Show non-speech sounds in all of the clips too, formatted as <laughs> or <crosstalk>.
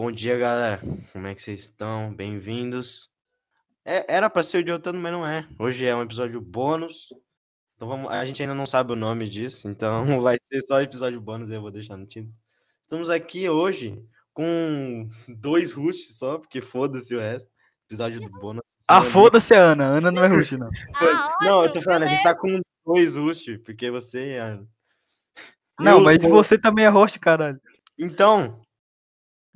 Bom dia, galera. Como é que vocês estão? Bem-vindos. É, era pra ser o de outono, mas não é. Hoje é um episódio bônus. Então vamos, a gente ainda não sabe o nome disso, então <laughs> vai ser só episódio bônus, eu vou deixar no título. Estamos aqui hoje com dois hosts só, porque foda-se o resto. Episódio do bônus. Ah, foda-se a Ana. Ana não é host, não. <laughs> Ah, não, eu tô falando, a gente tá com dois hosts, porque você e a Ana. Não, Eu mas sou- você também é host, caralho. Então,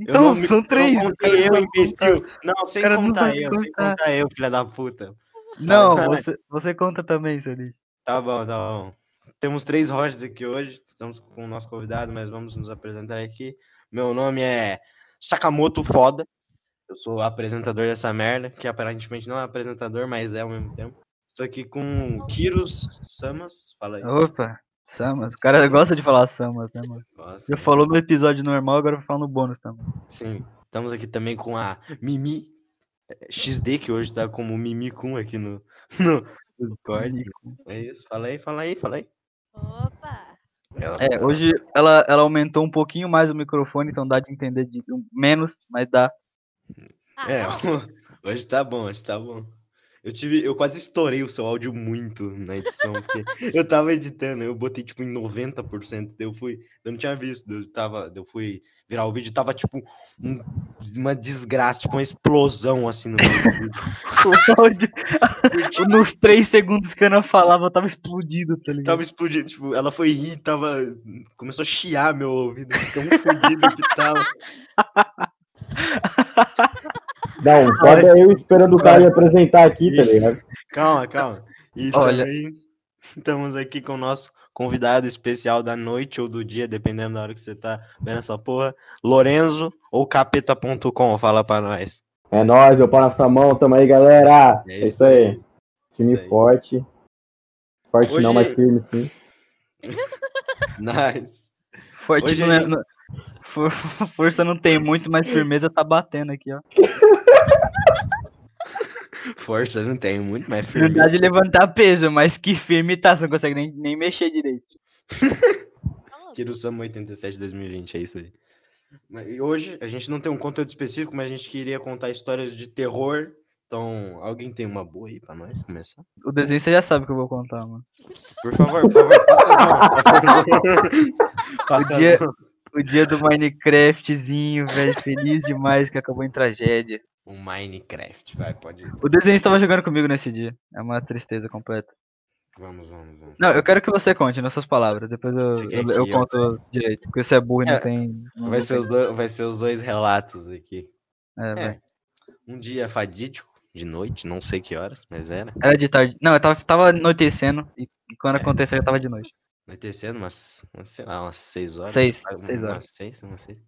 Então, não são três. Não contei eu, não vai imbecil. Não, sem cara não contar vai eu, sem contar. contar eu, filha da puta. Não, Tá, você, você conta também, seu lixo. Tá bom, tá bom. Temos três hosts aqui hoje. Estamos com o nosso convidado, mas vamos nos apresentar aqui. Meu nome é Sakamoto Foda. Eu sou apresentador dessa merda, que aparentemente não é apresentador, mas é ao mesmo tempo. Estou aqui com Kiros Samas. Fala aí. Opa, Samas. O cara gosta de falar Samas, né, mano? Gosta, Já né? falou no episódio normal, agora vai falar no bônus também. Sim. Estamos aqui também com a Mimi eh, XD, que hoje tá como Mimi Kun aqui no, <laughs> no, no Discord. É isso. Fala aí, fala aí, fala aí. Opa! Ela É, tá- hoje ela, ela aumentou um pouquinho mais o microfone, então dá de entender de menos, mas dá. Ah, É, <laughs> hoje tá bom, hoje tá bom. Eu tive, eu quase estourei o seu áudio muito na edição, porque <laughs> eu tava editando, eu botei tipo em 90%, daí eu fui, eu não tinha visto, eu tava, eu fui virar o vídeo, tava tipo um- uma desgraça, tipo uma explosão assim no. <laughs> O áudio, nos três segundos que a Ana falava, tava explodido, tá ligado? Tava explodindo, tipo, ela foi rir, tava, começou a chiar meu ouvido, tão fodido que tava. <laughs> Não, foda é eu esperando o cara me apresentar aqui, tá ligado? Calma, calma. E Olha. também <laughs> estamos aqui com o nosso convidado especial da noite ou do dia, dependendo da hora que você tá vendo essa porra. Lorenzo ou capeta.com, fala pra nós. É nóis, meu pau na sua mão, tamo aí, galera. É É isso isso aí. Time Isso aí. forte. Forte não, Hoje- mas firme sim. <laughs> Nice. Forte Hoje não é- não- for- <laughs> força não tem muito, mas firmeza tá batendo aqui, ó. Força não tem muito, mas firme. Dificuldade de levantar peso, mas que firme tá, você não consegue nem, nem mexer direito. Kiro Sama 87 2020, é isso aí. Mas e hoje a gente não tem um conteúdo específico, mas a gente queria contar histórias de terror. Então, alguém tem uma boa aí pra nós começar? O desenho você já sabe o que eu vou contar, mano. Por favor, por favor, faça as mãos. Faça as mãos. <laughs> O dia do Minecraftzinho, velho, feliz demais que acabou em tragédia. Um Minecraft, vai, pode ir. O desenho estava jogando comigo nesse dia. É uma tristeza completa. Vamos, vamos, vamos. Não, eu quero que você conte nas suas palavras, depois eu, eu, eu que eu- conto direito. Porque você é burro e não É, tem. não- Vai não ser, tem- os dois, vai ser os dois relatos aqui. é, vai. É, um dia fadídico, de noite, não sei que horas, mas era. Era de tarde. Não, eu tava, tava anoitecendo e, e quando É. aconteceu já tava de noite. Anoitecendo umas, umas, sei lá, umas 6 horas. Seis, ah, seis umas horas. 6, umas 6.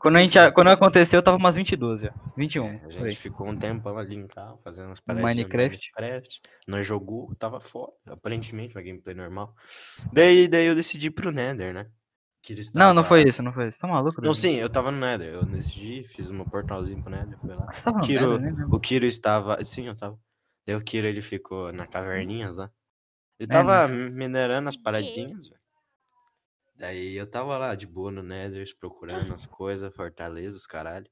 Quando, a gente, quando aconteceu, tava umas 22 já. 21. É, a gente ficou um tempão ali em casa, fazendo umas no Minecraft. Minecraft. Nós jogou, tava foda, aparentemente, uma gameplay normal. Daí, daí eu decidi ir pro Nether, né? Não, não foi isso, não foi isso. Tá maluco? Não, sim, eu tava no Nether. Eu decidi, fiz um portalzinho pro Nether, fui lá. Você tava no Kiro- Nether, né? O Kiro estava. Sim, eu tava. Daí o Kiro ele ficou na caverninhas lá. Ele É, tava mas- minerando as paradinhas, velho. Daí eu tava lá de boa no Nether, procurando as coisas, fortaleza, os caralho.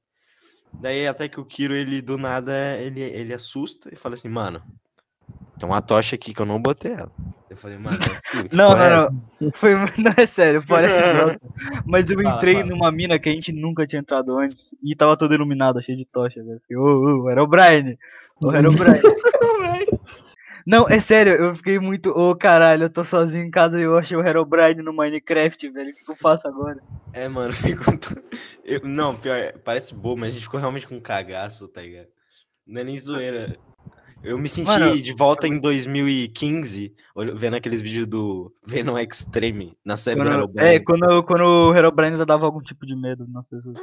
Daí até que o Kiro, ele do nada, ele, ele assusta e fala assim, mano, tem uma tocha aqui que eu não botei ela. Eu falei, mano, não, é <laughs> que Não, porra é não, essa?" não. <laughs> Foi, não é sério, <laughs> parece. Mas eu Fala, entrei fala. numa mina que a gente nunca tinha entrado antes e tava toda iluminada, cheia de tocha, velho. Era o Brian. Era o Brian. Não, é sério, eu fiquei muito. Ô caralho, eu tô sozinho em casa e eu achei o Herobrine no Minecraft, velho. O que, eu faço agora? É, mano, <laughs> ficou. Eu, não, pior, parece bobo, mas a gente ficou realmente com um cagaço, tá ligado? Não é nem zoeira. Eu me senti Mano, de volta em 2015, olh- vendo aqueles vídeos do Venom Extreme na série do Quando, Herobrine. é, quando, quando o Herobrine ainda dava algum tipo de medo nas pessoas.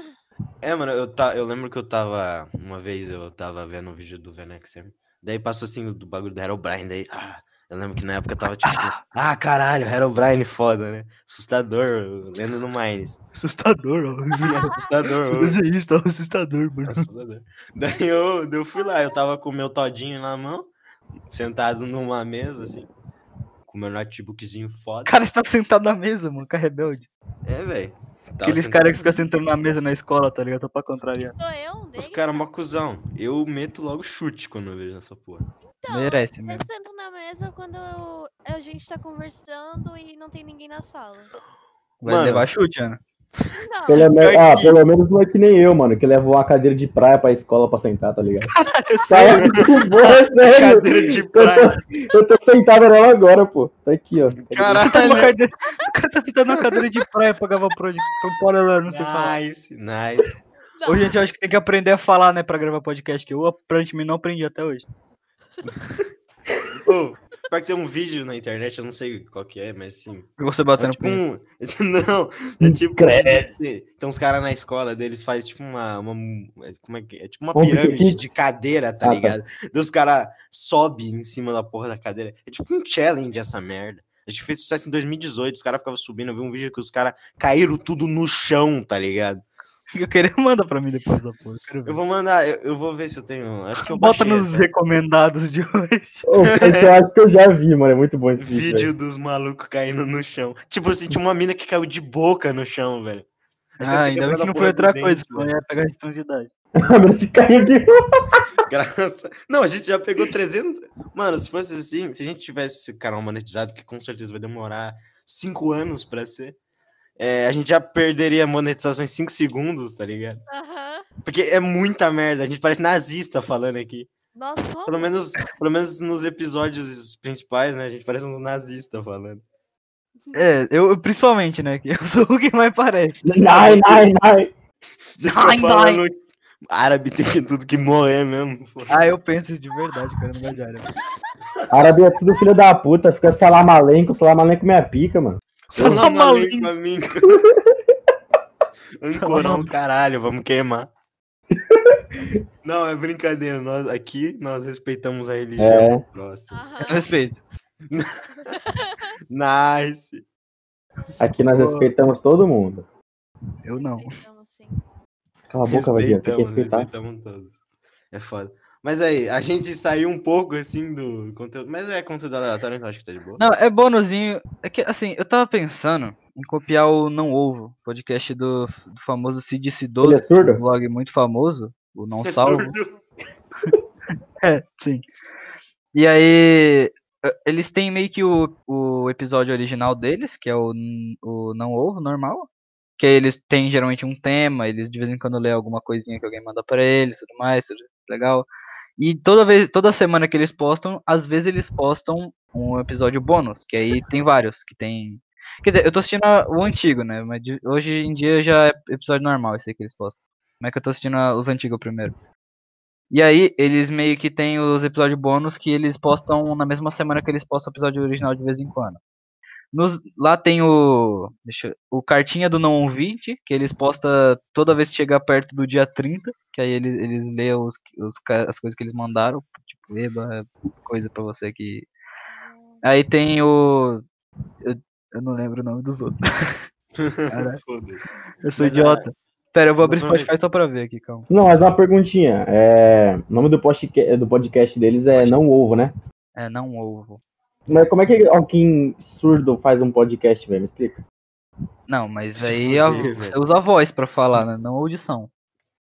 É, mano, eu, ta... eu lembro que eu tava. Uma vez eu tava vendo um vídeo do Venom Extreme. Daí passou assim o bagulho do Herobrine. Daí. Ah, eu lembro que na época tava tipo assim. <laughs> Ah, caralho, Herobrine foda, né? Assustador, lendo no Mines. Assustador, ó. <laughs> Assustador, ô. Veja isso, tá assustador, mano. Assustador. Daí eu, eu fui lá, eu tava com o meu todinho na mão, sentado numa mesa, assim, com o meu notebookzinho foda. Cara está sentado na mesa, mano, com a rebelde. É, velho. Tava Aqueles caras que ficam sentando na mesa na escola, tá ligado? Só pra contrariar. Sou eu um Os caras uma cuzão. Eu meto logo chute quando eu vejo essa porra. Então, Merece eu mesmo. sento na mesa quando eu- a gente tá conversando e não tem ninguém na sala. Vai Mano. levar chute, Ana. Não, Pelo, me- ah, pelo menos não é que nem eu, mano, que levou uma cadeira de praia pra escola pra sentar, tá ligado? <laughs> Tá, Sério? bom, é sério. Cadeira de praia. Eu tô sentado nela agora, pô. Tá aqui, ó. Tá Caralho. cadeira- O cara tá sentado numa cadeira de praia pra gravar pro Paulo, não sei falar. Nice, nice. Hoje a gente acha que tem que aprender a falar, né, pra gravar podcast, que eu aparentemente não aprendi até hoje. <laughs> Pior que tem um vídeo na internet, eu não sei qual que é, mas sim. Você É batendo tipo punho. um. <laughs> Não, é tipo. Credo. Tem uns caras na escola deles faz tipo uma. uma como é que é? É tipo uma Um pirâmide de cadeira, tá Ah, tá. ligado? Daí os caras sobem em cima da porra da cadeira. É tipo um challenge essa merda. A gente fez sucesso em 2018, os caras ficavam subindo. Eu vi um vídeo que os caras caíram tudo no chão, tá ligado? <laughs> Eu queria manda pra mim depois essa porra. eu. Eu vou mandar, eu, eu vou ver se eu tenho. Acho que eu Bota baixei nos até. recomendados de hoje. Esse eu acho que eu já vi, mano. É muito bom esse vídeo. Vídeo dos malucos caindo no chão. Tipo assim, tinha uma mina que caiu de boca no chão, velho. Acho que Ah, tinha ainda bem que a não foi outra dente, coisa, senão ia pegar restrição de idade. <laughs> A mina que caiu de Graça. Não, a gente já pegou 300. Mano, se fosse assim, se a gente tivesse esse canal monetizado, que com certeza vai demorar 5 anos pra ser, é, a gente já perderia a monetização em 5 segundos, tá ligado? Aham. Porque é muita merda. A gente parece nazista falando aqui. Nós somos. Pelo menos, pelo menos nos episódios principais, né? A gente parece uns nazistas falando. É, eu principalmente, né? Que eu <laughs> sou o que mais parece. Nai, nai, nai. Você fica Ai, falando. Árabe tem que tudo que morrer mesmo. pô. Ah, eu penso de verdade, cara, no verdade. Árabe é tudo filho da puta. Fica salamalenco. Salamalenco minha pica, mano. Salam Salam aleikum, amigo. Ancorão, caralho, vamos queimar. <laughs> Não, é brincadeira. Nós, aqui nós respeitamos a religião É. próximo. Aham. respeito. <laughs> Nice. Aqui nós Ô. respeitamos todo mundo. Eu não. Respeitamos, sim. Cala a boca, Vadia. Tem que respeitar. respeitamos todos. É foda. Mas aí, a gente saiu um pouco assim do conteúdo. Mas é conteúdo aleatório, então acho que tá de boa. Não, é bônusinho. É que, assim, eu tava pensando em copiar o Não Ovo, podcast do, do famoso Cid Ele Cidoso, é surdo? um blog muito famoso, o Não É Salvo. surdo. <laughs> É, sim. E aí, eh, eles têm meio que o, o episódio original deles, que é o, o Não Ovo, normal. Que aí eles têm geralmente um tema, eles de vez em quando lê alguma coisinha que alguém manda pra eles, tudo mais, tudo legal. E toda vez, toda semana que eles postam, às vezes eles postam um episódio bônus, que aí tem vários, que tem. Quer dizer, eu tô assistindo o antigo, né? Mas hoje em dia já é episódio normal esse aí que eles postam. Como é que eu tô assistindo os antigos primeiro? E aí, eles meio que tem os episódios bônus que eles postam na mesma semana que eles postam o episódio original de vez em quando. Nos- lá tem o. Eu- o cartinha do não ouvinte, que eles postam toda vez que chegar perto do dia 30, que aí eles, eles lêem os, os, as coisas que eles mandaram, tipo, eba, coisa pra você que. Aí tem o. Eu, eu não lembro o nome dos outros. <laughs> Foda-se. Eu sou Mas, idiota. Pera, eu vou abrir o Spotify só pra ver aqui, calma. Não, mas uma perguntinha. É... O nome do podcast, do podcast deles é Não Ovo, né? É, não ovo. Mas como é que alguém surdo faz um podcast, velho? Me explica. Não, mas aí a- você usa a voz pra falar, né? Não audição.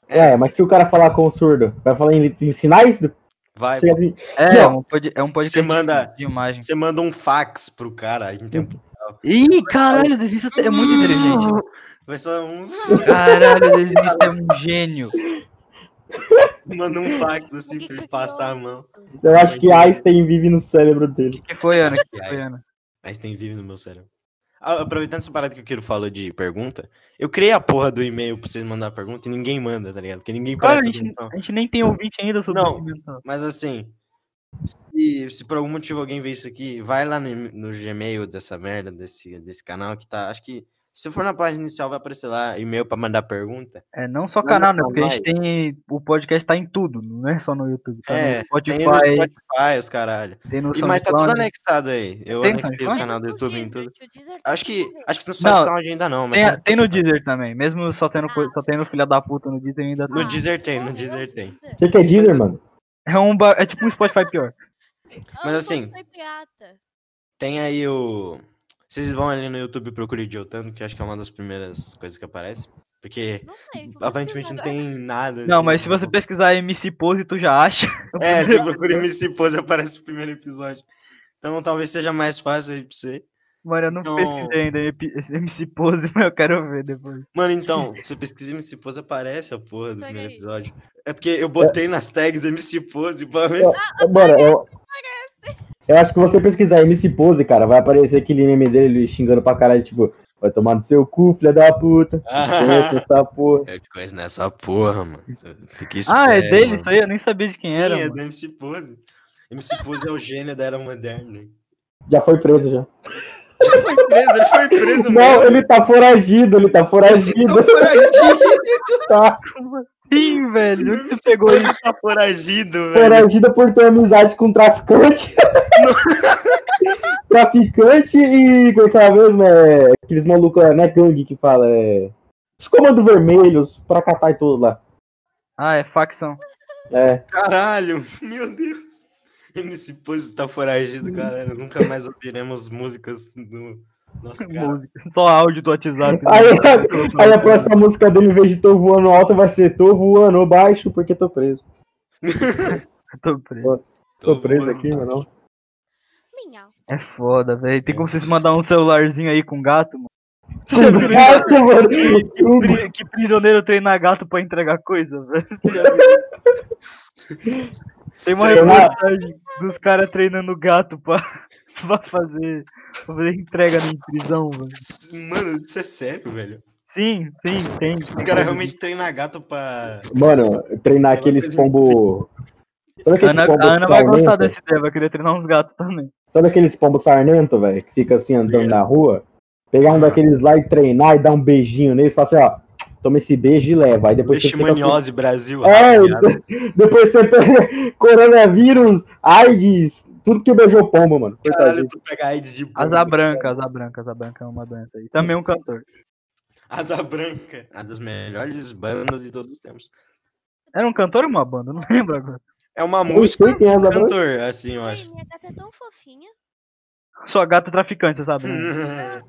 É, mas se o cara falar com o surdo, vai falar em, em sinais? Do... Vai, Chega assim, É, é um, pod, é um podcast Você manda- de imagem. você manda um fax pro cara em tempo. Ih, caralho, o desenhista é muito inteligente. Vai só um. Caralho, o é um gênio. <laughs> Manda um fax assim pra ele passar a mão. Eu acho que Einstein vive no cérebro dele. O que foi, Ana? Que foi. Ana? Tem vive no meu cérebro. Ah, aproveitando essa parada que o Kiro falou de pergunta, eu criei a porra do e-mail pra vocês mandar pergunta e ninguém manda, tá ligado? Porque ninguém Cara, presta a gente, atenção. a gente nem tem ouvinte ainda sobre Não. o mental. Mas assim, se, se por algum motivo alguém vê isso aqui, vai lá no, no Gmail dessa merda, desse, desse canal que tá. Acho que se for na página inicial, vai aparecer lá e-mail pra mandar pergunta. É, não só canal, né? Porque a gente tem. O podcast tá em tudo, não é só no YouTube. Tá É, no Spotify, Tem no Spotify, os caralho. tem no E, mas tá tudo anexado aí. Eu Tem anexei os canal do YouTube em Deezer, tudo. que o Deezer tá Acho que, no Deezer. acho que no Não, SoundCloud ainda não, mas Tem, tem, tem no. Deezer também. Mesmo só tendo, co- só tendo filha da puta no Deezer ainda No Ah, Deezer tem, no morreu Deezer o tem. O que, que é Deezer, mano? É, um, é tipo um Spotify pior. Ah, Mas assim-. Tem aí o. Vocês vão ali no YouTube e procurem Jotando, que acho que é uma das primeiras coisas que aparece. Porque Não sei. aparentemente não pesquisar tem nada. Não, assim, mas se você pesquisar MC Pose, tu já acha. <laughs> É, você procura MC Pose aparece o primeiro episódio. Então talvez seja mais fácil aí pra você. Mano, eu não Não. pesquisei ainda esse MC Pose, <laughs> mas eu quero ver depois. Mano, então, se você pesquisa MC Pose, aparece a porra do primeiro episódio. É porque eu botei nas tags MC Pose pra ver se. Mano, eu, eu acho que você pesquisar MC Pose, cara, vai aparecer aquele meme dele xingando pra caralho, tipo, vai tomar no seu cu, filha da puta. <laughs> Conhece essa porra. Eu te conheço nessa porra, mano. Fique Ah, é dele mano. isso aí? Eu nem sabia de quem Sim, era. é mano. do MC Pose. MC Pose é o gênio da era moderna. Já foi preso já. Ele foi preso, ele foi preso Não, mesmo. ele tá foragido, ele tá foragido. Tá foragido, <laughs> Tá Como assim, velho? Onde você pegou isso? tá foragido, velho. foragido por ter amizade com traficante. <laughs> traficante e. Como é que é mesmo? É, aqueles malucos, não é gangue que fala, é. Os comandos vermelhos, pra catar e tudo lá. Ah, é facção. É. Caralho, meu Deus. <laughs> MC Pose tá foragido, galera. Nunca mais ouviremos músicas do nosso cara. Música. Só áudio do WhatsApp. <laughs> Aí, aí a próxima música dele, em vez de tô voando alto, vai ser tô voando baixo porque tô preso. <laughs> Tô preso. Tô preso aqui, mano. Minha. É foda, velho. Tem como vocês mandar um celularzinho aí com gato, mano? Você já viu Gato, mano. que, que prisioneiro treina gato pra entregar coisa, velho? Tem uma Treinar- reportagem dos caras treinando gato pra, <laughs> pra, fazer, pra fazer entrega em prisão, velho. Mano, isso é sério, velho. Sim, sim, tem. Os caras realmente treinam gato pra. Mano, treinar aqueles pombo. Sabe A aqueles Ana, pombo a Ana vai gostar dessa ideia, vai querer treinar uns gatos também. Sabe aqueles pombo sarnento, velho? Que fica assim andando na rua? Pegar um daqueles lá e treinar e dar um beijinho neles, falar assim, ó, toma esse beijo e leva. Aí depois você fica Leishmaniose Brasil. É, rapaziada. depois você pega <laughs> coronavírus, AIDS, tudo que beijou pombo, mano. Caralho, tu pega AIDS de pombo. Asa branca, asa branca, asa branca é uma doença aí. Também um cantor. Asa branca. Uma das melhores bandas de todos os tempos. Era um cantor ou uma banda? Não lembro agora. É uma Eu música sei quem é branca. cantor, assim, eu Ai, acho. minha gata é tão fofinha. Sua gata é traficante, você sabe? Né? <laughs>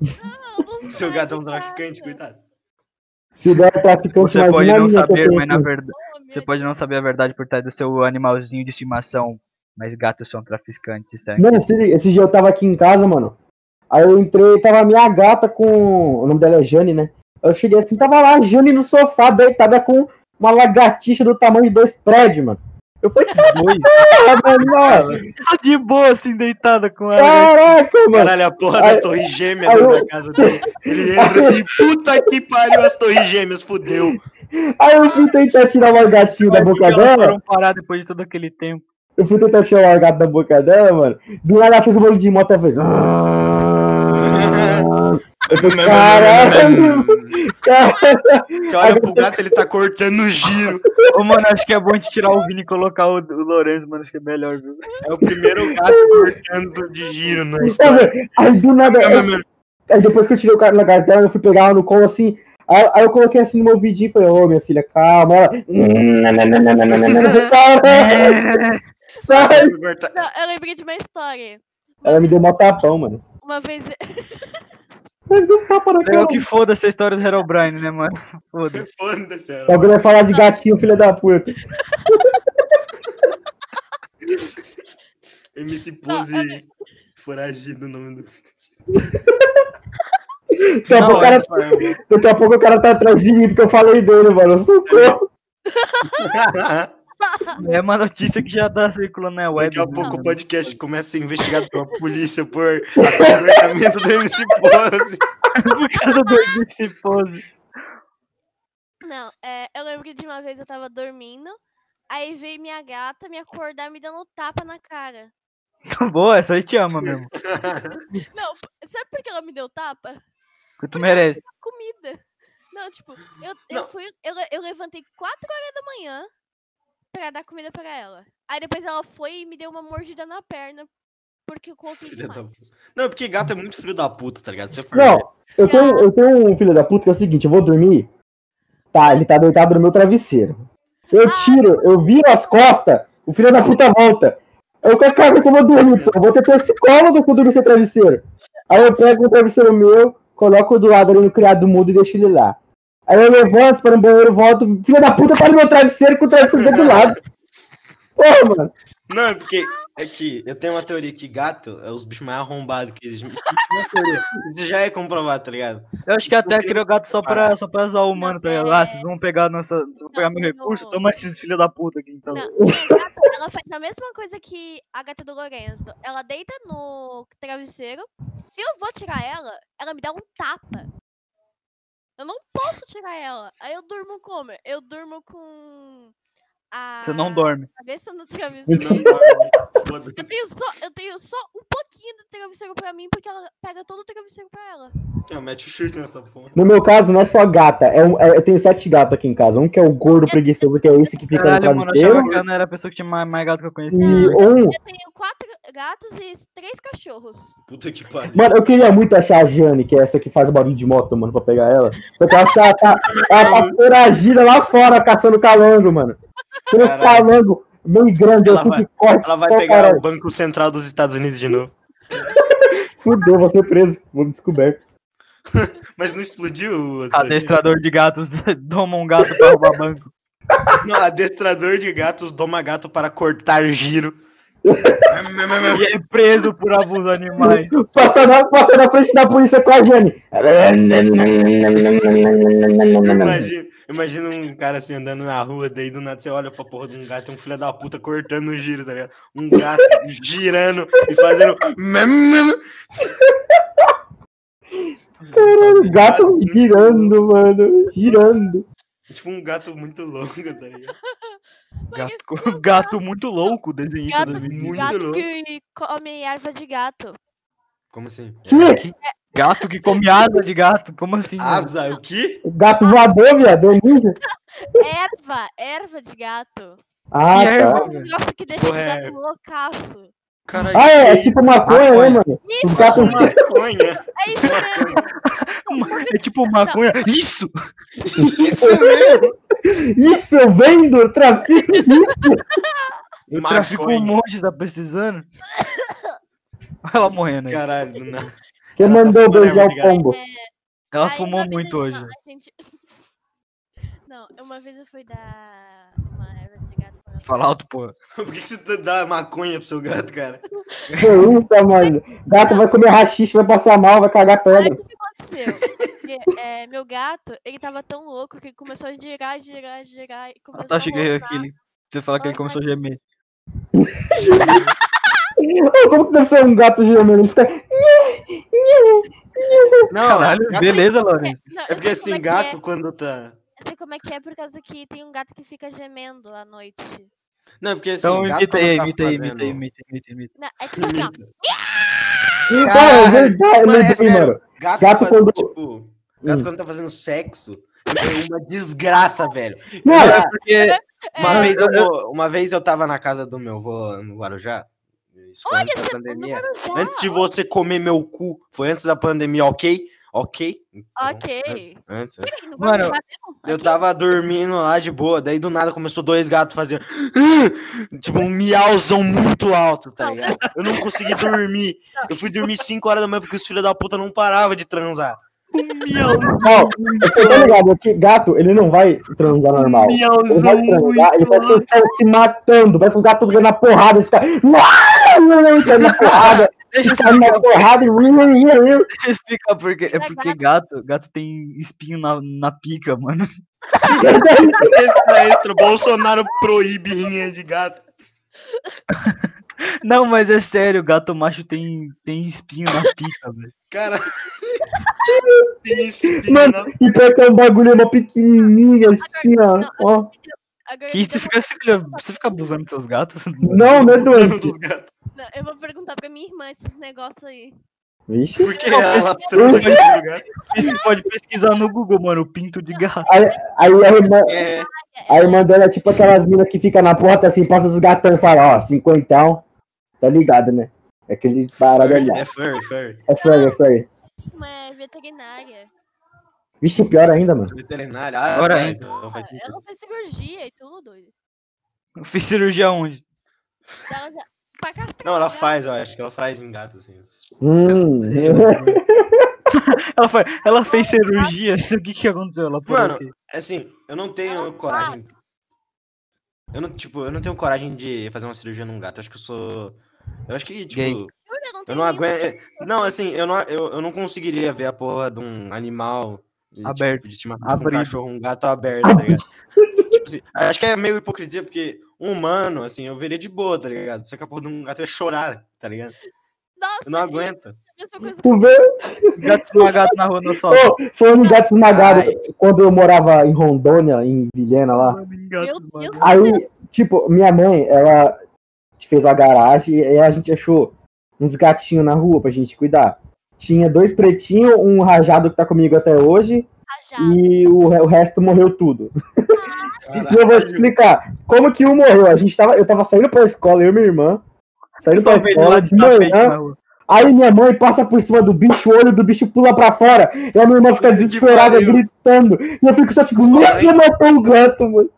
Não, não Seu sabe, gato é um traficante, coitado. Se der traficante, Você pode não eu saber, mas na verdade. Você pode não saber a verdade por trás do seu animalzinho de estimação. Mas gatos são traficantes, certo? Mano, se liga, esse dia eu tava aqui em casa, mano. Aí eu entrei, tava a minha gata com. O nome dela é Jane, né? Eu cheguei assim, tava lá a Jane no sofá, deitada com uma lagartixa do tamanho de dois prédios, mano. Eu falei, ah, <laughs> mano, Tá de boa, assim, deitada com ela. caraca, mano. Caralho, a porra Aí- da torre gêmea aí dentro eu- da casa dele. Ele entra assim, puta que pariu, as torres gêmeas, fudeu. Aí eu fui tentar tirar o lagartinho da boca dela. foram parar depois de todo aquele tempo. Eu fui tentar tirar o largado da boca dela, mano. Do nada ela fez um bolo de moto e fez. Falei, caralho, cara. Você olha pro gato, ele tá cortando o giro. Ô, mano, acho que é bom a gente tirar o Vini e colocar o, o Lourenço, mano. Acho que é melhor, viu? É o primeiro gato cortando de giro na história. Aí do nada. Aí depois que eu tirei o cara lagarto dela, eu fui pegar ela no colo assim. Aí, aí eu coloquei assim no meu vidinho e falei, ô minha filha, calma. Ela. <laughs> Sai. Não, eu lembrei de uma história. Ela me deu mó tapão, mano. Uma vez. Deu tapa na Legal cara. que foda essa história do Herobrine, né, mano? Foda. <laughs> Foda-se, O ela. bagulho é falar de gatinho, filha da puta. <laughs> MC Não, Pose foragido o nome do. Daqui a, Não, pouco, o cara, Farm. daqui a pouco o cara tá atrás de mim porque eu falei dele, mano. Socorro. <laughs> <laughs> É uma notícia que já tá circulando na web. Daqui a né, pouco o mano? podcast começa a ser investigado pela polícia por aproveitamento do MC Pose. <laughs> Por causa do MC Pose. Não, é, eu lembro que de uma vez eu tava dormindo. Aí veio minha gata me acordar me dando tapa na cara. <laughs> Boa, essa aí te ama mesmo. Não, sabe por que ela me deu tapa? Que tu merece. Comida. Não, tipo, eu, eu Não. fui. Eu, eu levantei 4 horas da manhã pra dar comida pra ela. Aí depois ela foi e me deu uma mordida na perna. Porque eu coloquei Filha da demais. puta. Não, porque gato é muito filho da puta, tá ligado? Você for Não, eu tenho, eu tenho um filho da puta que é o seguinte, eu vou dormir. Tá, ele tá deitado no meu travesseiro. Eu tiro, eu viro as costas, o filho da puta volta. Eu quero que eu vou dormir, pô. Eu vou ter torcicólogo eu dormir sem travesseiro. Aí eu pego o travesseiro meu, coloco do lado ali no criado mudo e deixo ele lá. Aí eu levanto para o banheiro, volto, filha da puta, para o meu travesseiro com o travesseiro do lado. Porra, mano. Não, é porque é que eu tenho uma teoria que gato é os bichos mais arrombados que existem. Isso, é isso já é comprovado, tá ligado? Eu acho que até criou gato só pra, só pra zoar o humano, tá ligado? Ah, vocês vão pegar nossa. Vocês vão pegar meu não, recurso, não. toma esses filhos da puta aqui, então. Não, <laughs> ela faz a mesma coisa que a gata do Lorenzo. Ela deita no travesseiro. Se eu vou tirar ela, ela me dá um tapa. Eu não posso tirar ela. Aí eu durmo como? Eu durmo com a Você não dorme. cabeça no travesseiro. não, foda-se. Eu tenho, só, eu tenho só um pouquinho do travesseiro pra mim, porque ela pega todo o travesseiro pra ela. Não, mete o chute nessa porra. No meu caso, não é só gata. É um, é- eu tenho sete gatos aqui em casa. Um que é o gordo preguiçoso, que é esse que fica Caralho, no mano, eu achava travesseiro. que era a pessoa que tinha mais, mais gato que eu conhecia. E um. Eu tenho quatro gatos e três cachorros. Puta que pariu. Mano, eu queria muito achar a Jane, que é essa que faz barulho de moto, mano, pra pegar ela. Só que eu acho que ela tá, ela tá <laughs> foragida lá fora, caçando calango, mano. Tem uns bem grandes, Ela assim, vai- que corre. Ela vai pegar caralho. o Banco Central dos Estados Unidos de novo. <laughs> Fudeu, vou ser preso. Vou me descoberto. <laughs> Mas não explodiu? Adestrador de gatos <laughs> doma um gato pra roubar banco. Não, adestrador de gatos doma gato para cortar giro. E é preso por abuso de animais. Passa na, passa na frente da polícia com a Jane. Imagina, imagina um cara assim andando na rua, daí do nada você olha pra porra de um gato, um filho da puta cortando o giro, tá ligado? Um gato girando e fazendo. Caralho, gato girando, mano. Girando. Tipo um gato muito louco, tá ligado? Gato, gato muito louco, desenhista Gato, 2020. Muito gato louco. que come erva de gato. Como assim? Que? Gato que come asa de gato, como assim? mano? Asa, o quê? Gato voador, viado. É ninja. Erva, erva de gato. Ah, Que tá. erva? Negócio que deixa Porra, o é- gato loucaço. Caralho. Ah, é, é tipo maconha, né, Maconha. mano? Os Isso, gatos. <laughs> maconha. é isso mesmo. <laughs> É tipo maconha. Isso! Isso mesmo. Isso, eu vendo, eu trafico isso. Eu Maconha. trafico um monte, tá precisando? Olha ela morrendo aí. Caralho, do nada. Quem Ela tá mandou fumando beijar o pombo? Ela Aí, fumou muito hoje. não, a gente- <laughs> Não, uma vez eu fui dar uma erva de gato pra Fala alto, porra. <laughs> Por que, que você dá maconha pro seu gato, cara? <laughs> Que isso, mano? Gato vai comer rachixe, vai passar mal, vai cagar Aí pedra. o que aconteceu? Que, é, meu gato, ele tava tão louco que ele começou a girar, girar, girar e Ah, começou tá, a cheguei rodar. aqui. Você fala que ele começou a gemer. Como que deve ser um gato gemendo? Ele fica. Não, Caralho, gato- beleza, É, Lourenço. não, É porque assim, é gato é. quando tá. Eu sei como é que é por causa que tem um gato que fica gemendo à noite. Não, é porque assim, Então imita aí, tá imita aí, fazendo- imita aí, imita aí, imita aí, Não, é tipo assim, ó. Ah, é verdade, Mano, é lembrei, sério. Gato, Gato quando- tipo, gato Hum. quando tá fazendo sexo é uma desgraça, velho. Não, É porque uma, É. vez eu, uma vez eu tava na casa do meu avô no Guarujá. Isso foi Olha, antes da tá pandemia. Antes de você comer meu cu, foi antes da pandemia, ok? Ok? Então, Ok. Antes, antes. Peraí, no Mano? Eu tava dormindo lá de boa, daí do nada começou dois gatos fazendo. <gasps> Tipo, um miauzão muito alto, tá ligado? Eu não consegui dormir. Eu fui dormir 5 horas da manhã porque os filhos da puta não paravam de transar. miau, Não, você tá ligado? É que gato, ele não vai transar normal. Ele vai miauzão transar, ele muito parece que eles alto. estão se matando. Parece que os gatos ganhando na porrada. Eles ficam. Caindo na porrada, <laughs> Deixa eu caindo na porrada e. deixa eu explicar porque. É É porque gato, gato tem espinho na, na pica, mano. Extra, extra, Bolsonaro proíbe rinha de gato. Não, mas é sério, gato macho tem, tem espinho na pica, velho. Cara. <laughs> Tem espinho Mano, na e pior que é um bagulho mó pequenininho assim, ó. Não, ó. Agora Que você fica, você fica, você fica abusando dos seus gatos? Não, não é boca doente. dos gatos. não, eu vou perguntar pra minha irmã esses negócios aí. Vixe. Porque ela transa com o gato. E Você pode pesquisar no Google, mano, o pinto de gato. Aí, aí a irmã, É, a irmã dela é tipo aquelas minas que fica na porta assim, passa os gatão e fala, ó, cinquentão. Tá ligado, né? É aquele parada ali. é furry, furry. É furry, é furry. Uma é veterinária. Vixe, pior ainda, mano. Veterinária. Ah, Agora é. sentido. Ela fez cirurgia e tudo. Eu fiz cirurgia onde? Ela já... Não, ela faz, eu acho que ela faz em gato, assim. Hum. Ela, foi, <laughs> ela fez cirurgia, <laughs> o que que aconteceu? Ela Mano, o quê? Assim, eu não tenho Ela coragem. Eu não, tipo, eu não tenho coragem de fazer uma cirurgia num gato. Eu acho que eu sou. Eu acho que, tipo. Gay. Não Eu não aguento. Não, assim, eu não, eu, eu não conseguiria ver a porra de um animal de, Aberto. Tipo, de tipo, um cachorro, um gato aberto, tá ligado? <laughs> tipo assim, acho que é meio hipocrisia, porque um humano, assim, eu veria de boa, tá ligado? Só que a porra de um gato ia chorar, tá ligado? Nossa, Eu não aguento. Tu vê? Gato esmagado na rua no asfalto. Ô, falando em gato esmagado, Ai. quando eu morava em Rondônia, em Vilhena lá, Meu aí, tipo, minha mãe, ela fez a garagem e aí a gente achou uns gatinhos na rua pra gente cuidar. Tinha dois pretinhos, um rajado que tá comigo até hoje, rajado. e o, o resto morreu tudo. <laughs> E eu vou te explicar como que um morreu. A gente tava, eu tava saindo pra escola, eu e minha irmã. Saindo Só pra escola de manhã. Aí minha mãe passa por cima do bicho, o olho do bicho pula pra fora. E a minha irmã fica desesperada, gritando. E eu fico só tipo, você matou um gato, mano.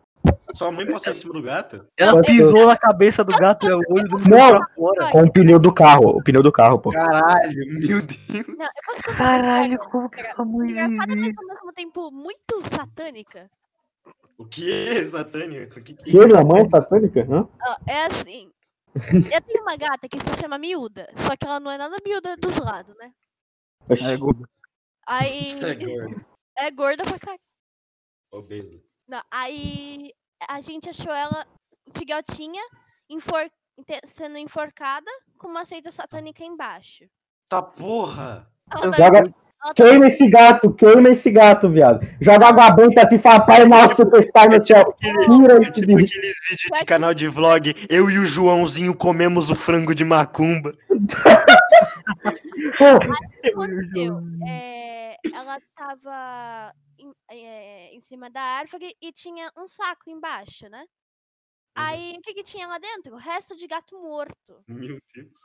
Sua mãe passou em cima do gato? Ela pisou na cabeça do gato e o olho do Não. fora. Com o pneu do carro, o pneu do carro, pô. Caralho, meu Deus. Não, eu Caralho, como que sua mãe Engraçada, fez mas ao mesmo tempo muito satânica. O que, satânico? O que que minha mãe é satânica? Hã? É assim. Eu tenho uma gata que se chama Miúda. Só que ela não é nada miúda dos lados, né? É, gordo. Aí. <laughs> é gordo? É gorda pra caralho. Obesa. Não, aí a gente achou ela filhotinha enfor- sendo enforcada com uma seita satânica embaixo. Tá porra! Ela tá- Joga, ela tá- queima esse gato, queima esse gato, viado. Joga água benta assim, fala, pai nosso, superstar no céu. Tira É esse tipo bicho. aqueles vídeos de canal de vlog, eu e o Joãozinho comemos o frango de macumba. <laughs> Pô, o que aconteceu? <laughs> É, ela tava em, é, em cima da árvore e tinha um saco embaixo, né? Aí, o que que tinha lá dentro? Resto de gato morto. Meu Deus.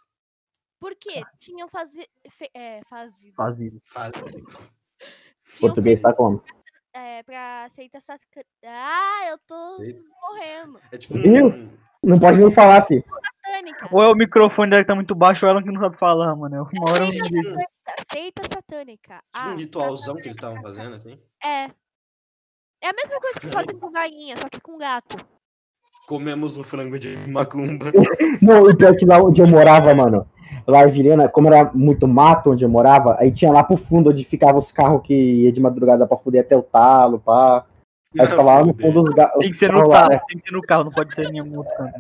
Por quê? Tinham fazi fe- é, fazido. Fazido. Faz. Tinham português tá como? é, pra seita satânica. Ah, eu tô Seita. morrendo. É tipo um. Não pode nem falar, filho. Satânica. Ou é o microfone dela que tá muito baixo ou ela que não sabe falar, mano. Uma hora eu não Seita digo. satânica. Seita satânica. Tipo Ah, um ritualzão que eles estavam fazendo, assim. é. É a mesma coisa que fazem com galinha, só que com gato. Comemos o frango de macumba. <laughs> Não, o pior é que lá onde eu morava, mano, lá em Vilhena, como era muito mato onde eu morava, aí tinha lá pro fundo onde ficavam os carros que ia de madrugada pra fuder até o talo, pá. Lá no fundo dos ga- Tem que ser no lá, carro, né? tem que ser no carro, não pode ser em nenhum outro canto.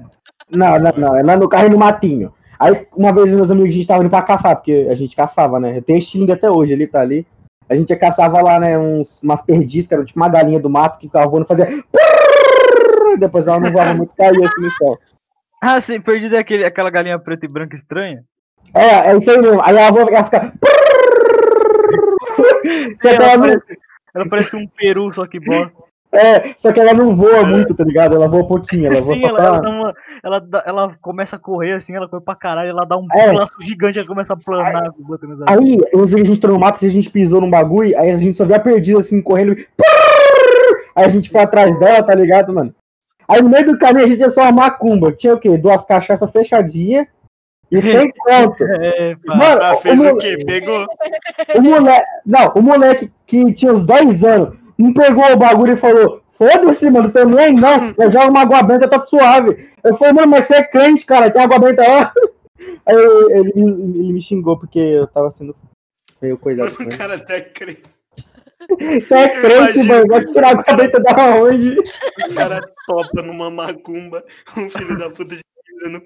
não. Não, não, é lá no carro e no matinho. Aí uma vez meus amigos, a gente tava indo pra caçar, porque a gente caçava, né? Eu tenho estilingue até hoje, ele tá ali. A gente caçava lá, né, uns, umas perdizes, que era tipo uma galinha do mato que ficava voando, fazia... Depois ela não voava muito, caía assim no céu. Ah, sim, perdido é aquele, aquela galinha preta e branca estranha? É, é isso aí mesmo. Aí ela, voa, ela fica... Ela, parece, ela parece um peru, só que bosta. É, só que ela não voa muito, tá ligado? Ela voa pouquinho, ela voa Sim, só ela, ela, uma, ela, dá- ela começa a correr assim, ela corre pra caralho, ela dá um É. laço gigante, ela começa a planar. botando as Aí, eu sei que a gente entrou no mato, a gente pisou num bagulho, aí a gente só via perdida assim, correndo. Aí a gente foi atrás dela, tá ligado, mano? Aí no meio do caminho a gente ia só uma macumba. Tinha o quê? Duas cachaças fechadinhas e sem <laughs> conto. É. Mano, Ah, o, fez o mole- quê? Pegou. o moleque. Não, o moleque que tinha uns 10 anos não pegou o bagulho e falou: Foda-se, mano, tô nem aí não. Eu jogo uma água benta, tá suave. Eu falei, mano, mas você é crente, cara, tem água benta lá. <laughs> Aí ele, me- ele me xingou porque eu tava sendo meio coisado. <laughs> O ele. cara até crê. Você é crente, imagino. mano. Vai tirar a cabeça da onde? Os caras topam numa macumba. Um filho da puta de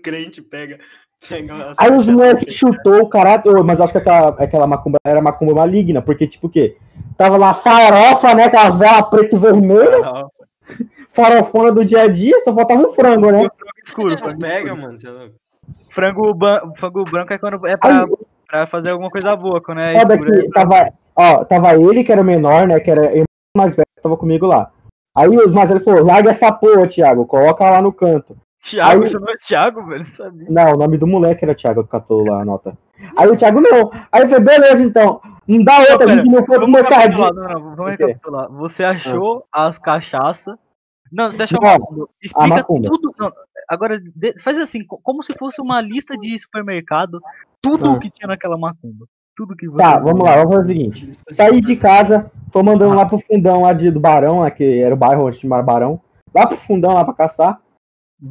crente pega. <laughs> as Aí os moleques chutou o. Ô, Mas eu acho que aquela, aquela macumba era macumba maligna. Porque, tipo o quê? Tava lá farofa, né? Aquelas velas preto e vermelho. Farofa. Farofona do dia a dia. Só faltava um frango, né? Frango escuro. frango escuro. mano. Você é louco. Frango, ban- frango branco é quando é pra, Aí, pra fazer alguma coisa boa, é foda escuro. que tava, ó, tava ele que era o menor, né? Que era irmão mais velho, que tava comigo lá. Aí os mais velhos falou: larga essa porra, Thiago. Coloca lá no canto. Thiago, Aí- você não é Thiago, velho? Não sabia. Não, o nome do moleque era Thiago que catou lá a nota. Aí o Thiago não. Aí eu falei, beleza, então. Não dá outra, a pera, gente não foi pro Vamos mercadinho. não, não, vamos recapitular. Você achou as cachaças. Não, você achou Não, a macumba. Explica macumba. tudo. Não, agora faz assim, co- como se fosse uma lista de supermercado, tudo Ah. o que tinha naquela macumba. Tudo que você Tá, vamos lá, vamos fazer o seguinte. Saí de casa, tô mandando lá pro fundão lá de, do Barão, lá, que era o bairro onde tinha Barão. Lá pro fundão lá pra caçar.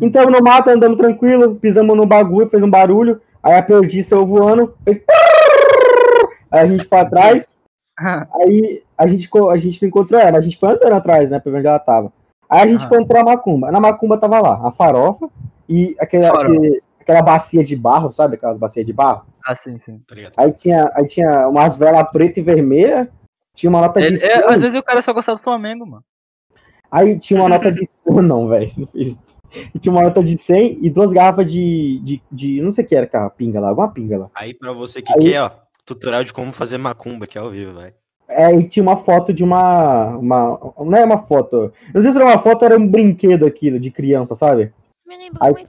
Então no mato, andando tranquilo, pisamos no bagulho, fez um barulho. Aí a perdiz saiu voando, fez. Aí a gente foi atrás. <laughs> Aí a gente, a gente não encontrou ela, a gente foi andando atrás, né, pra ver onde ela tava. Aí a gente Ah. encontrou a macumba. Na macumba tava lá, a farofa e aquela, Farofa. aquele- aquela bacia de barro, sabe? Aquelas bacias de barro. Ah, sim, sim. Aí tinha, aí tinha umas velas preta e vermelha. Tinha uma nota É, de 100. é, às vezes o cara só gostava do Flamengo, mano. Aí tinha uma nota de <laughs> 100. Não, velho, você não fez isso. E tinha uma nota de 100 e duas garrafas de. de, de não sei o que era, cara, pinga lá, alguma pinga lá. Aí pra você que Aí- quer, ó, tutorial de como fazer macumba aqui ao vivo, vai. É, e tinha uma foto de uma, uma. Não é uma foto. Não sei se era uma foto, era um brinquedo aquilo, de criança, sabe? Me lembrou Aí-.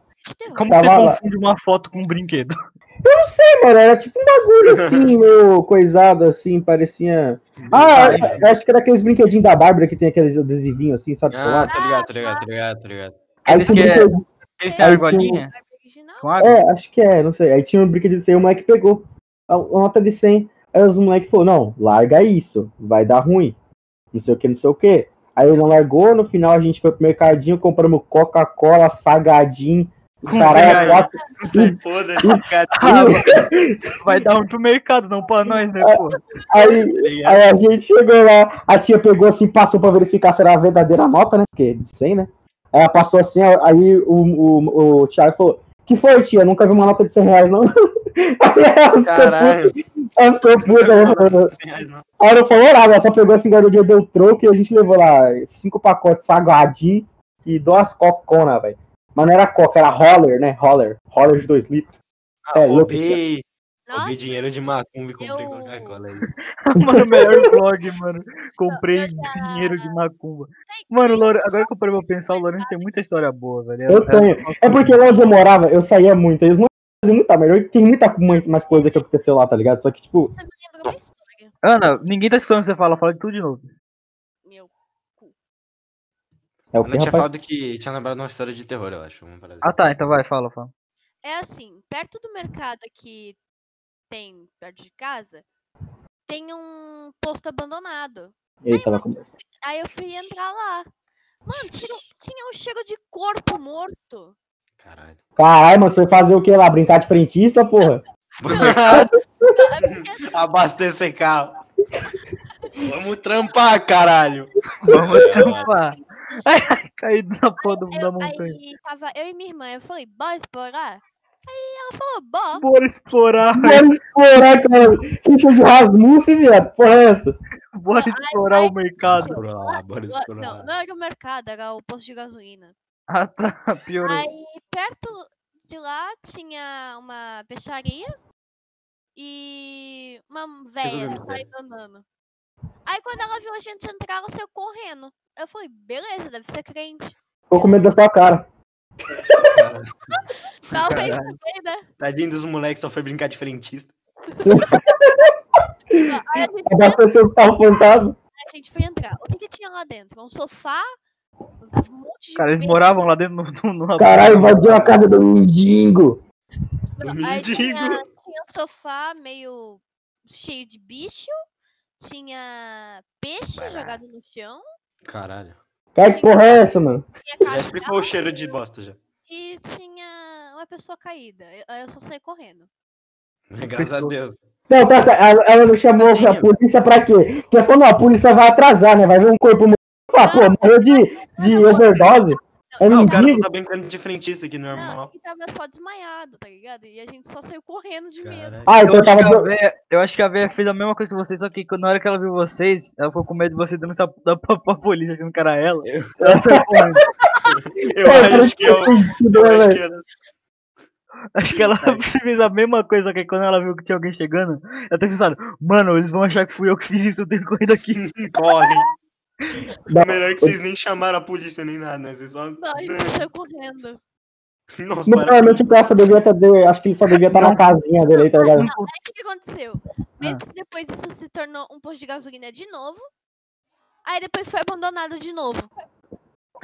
Como Tava você lá. confunde uma foto com um brinquedo? É, mano, era tipo um bagulho <laughs> assim, meio coisado assim, parecia. Ah, eu acho que era aqueles brinquedinhos da Bárbara que tem aqueles adesivinhos assim, sabe? Ah, tá ligado, tá ligado, tá ligado, tá ligado. Aí Eles tinha um que é- brinquedinho- Eles têm argolinha? É, acho que é, não sei. Aí tinha um brinquedo de 100, o moleque pegou a, nota de 100. Aí os moleques falaram, não, larga isso, vai dar ruim. Não sei o que, não sei o que. Aí ele não largou, no final a gente foi pro mercadinho, compramos Coca-Cola, salgadinho, Com caralho, reais. quatro. Foda-se, cara. Ah, <laughs> Vai dar um pro mercado, não pra nós, né, pô? Aí, aí a gente chegou lá, a tia pegou assim, passou pra verificar se era a verdadeira nota, né? Porque de 100, né? Aí ela passou assim, aí o, o, o Thiago falou, que foi, tia? Nunca vi uma nota de 100 reais, não? <laughs> Aí ela ficou Caralho. puta, ela ficou puta, ela não. Aí ela não falou nada, ela só pegou assim, guardou o dinheiro, deu troco e a gente levou lá cinco pacotes salgadinho e duas cocona, velho. Mas não era coca, era roller, né? Roller. Roller de 2 litros. Ah, É, roubei, roubei dinheiro de macumba e comprei Eu- Coca-Cola aí. <laughs> Mano, melhor vlog, mano. Comprei eu já- dinheiro de macumba. Mano, Lore... agora que eu parei pra pensar, o Lourenço tem muita história boa, velho. Eu tenho. É porque lá onde eu morava, eu saía muito. Eles não faziam muita merda. Tem muita muito mais coisa que aconteceu lá, tá ligado? Só que, tipo. Ana, ninguém tá escutando você fala, fala de tudo de novo. É o Eu que, não tinha rapaz? falado que tinha lembrado uma história de terror, eu acho. Ah tá, então vai, fala, fala. É assim, perto do mercado que tem perto de casa, tem um posto abandonado. Eita, vai começar. Aí eu fui entrar lá. Mano, tinha, tinha um cheiro de corpo morto. Caralho. Caralho, mas você foi fazer o que lá? Brincar de frentista, porra? É <laughs> Abastecer carro. <laughs> Vamos trampar, caralho. Vamos trampar. Ai, ai, caí na porra do- da eu, montanha. aí tava eu e minha irmã. Eu falei, bora explorar? Aí ela falou, bora. Bora explorar, Bora explorar, cara. Rixa de Rasmussen, viado. Porra, é essa? bora explorar o mercado. Bora lá, bora Não, explorar. não era o mercado, era o posto de gasolina. Ah tá, <laughs> piorou. Aí perto de lá tinha uma peixaria e uma velha o mistério. Aí quando ela viu a gente entrar, ela saiu correndo. Eu falei, beleza, deve ser crente. Tô com medo da sua cara. <laughs> Caralho. também, né? Tadinho dos moleques, só foi brincar de frentista. <laughs> Aí a gente, o fantasma. a gente foi entrar. O que, que tinha lá dentro? Um sofá, um monte de. Cara, eles moravam lá dentro no, no, no Caralho, invadiu a casa do mendigo. Aí mendigo. tinha, tinha um sofá meio cheio de bicho, tinha peixe Baralho. jogado no chão, Caralho. Cara, que porra é essa, mano? Já explicou o cheiro de bosta já. e tinha uma pessoa caída. Eu- Aí eu só saí correndo. Graças a Deus. Não, tá, certo. ela, ela não chamou a polícia pra quê? Porque ela falou, não, a polícia vai atrasar, né? Vai ver um corpo morto. Ah, pô, morreu de, de overdose. É Não, o cara só tá brincando de frentista aqui, Não, normal. e tava só desmaiado, tá ligado? E a gente só saiu correndo de medo. Caralho. Ah, Eu então acho, tava. véia, eu acho que a véia fez a mesma coisa que vocês, só que na hora que ela viu vocês, ela ficou com medo de você denunciar pra, pra, pra polícia achando que era ela. Ela saiu correndo. <laughs> Eu acho que eu. Eu né, acho que era. Acho que ela <laughs> fez a mesma coisa, só que quando ela viu que tinha alguém chegando, ela teve pensado, mano, eles vão achar que fui eu que fiz isso, eu tenho que correr daqui. <laughs> Corre. Dá- Melhor que vocês nem chamaram a polícia nem nada, né? Vocês só. Não, gente saiu correndo. Nossa, para. provavelmente o cara só devia estar. Acho que ele só devia estar na casinha dele tá ligado? Aí o que aconteceu? Meses depois isso se tornou um posto de gasolina de novo. Aí depois foi abandonado de novo.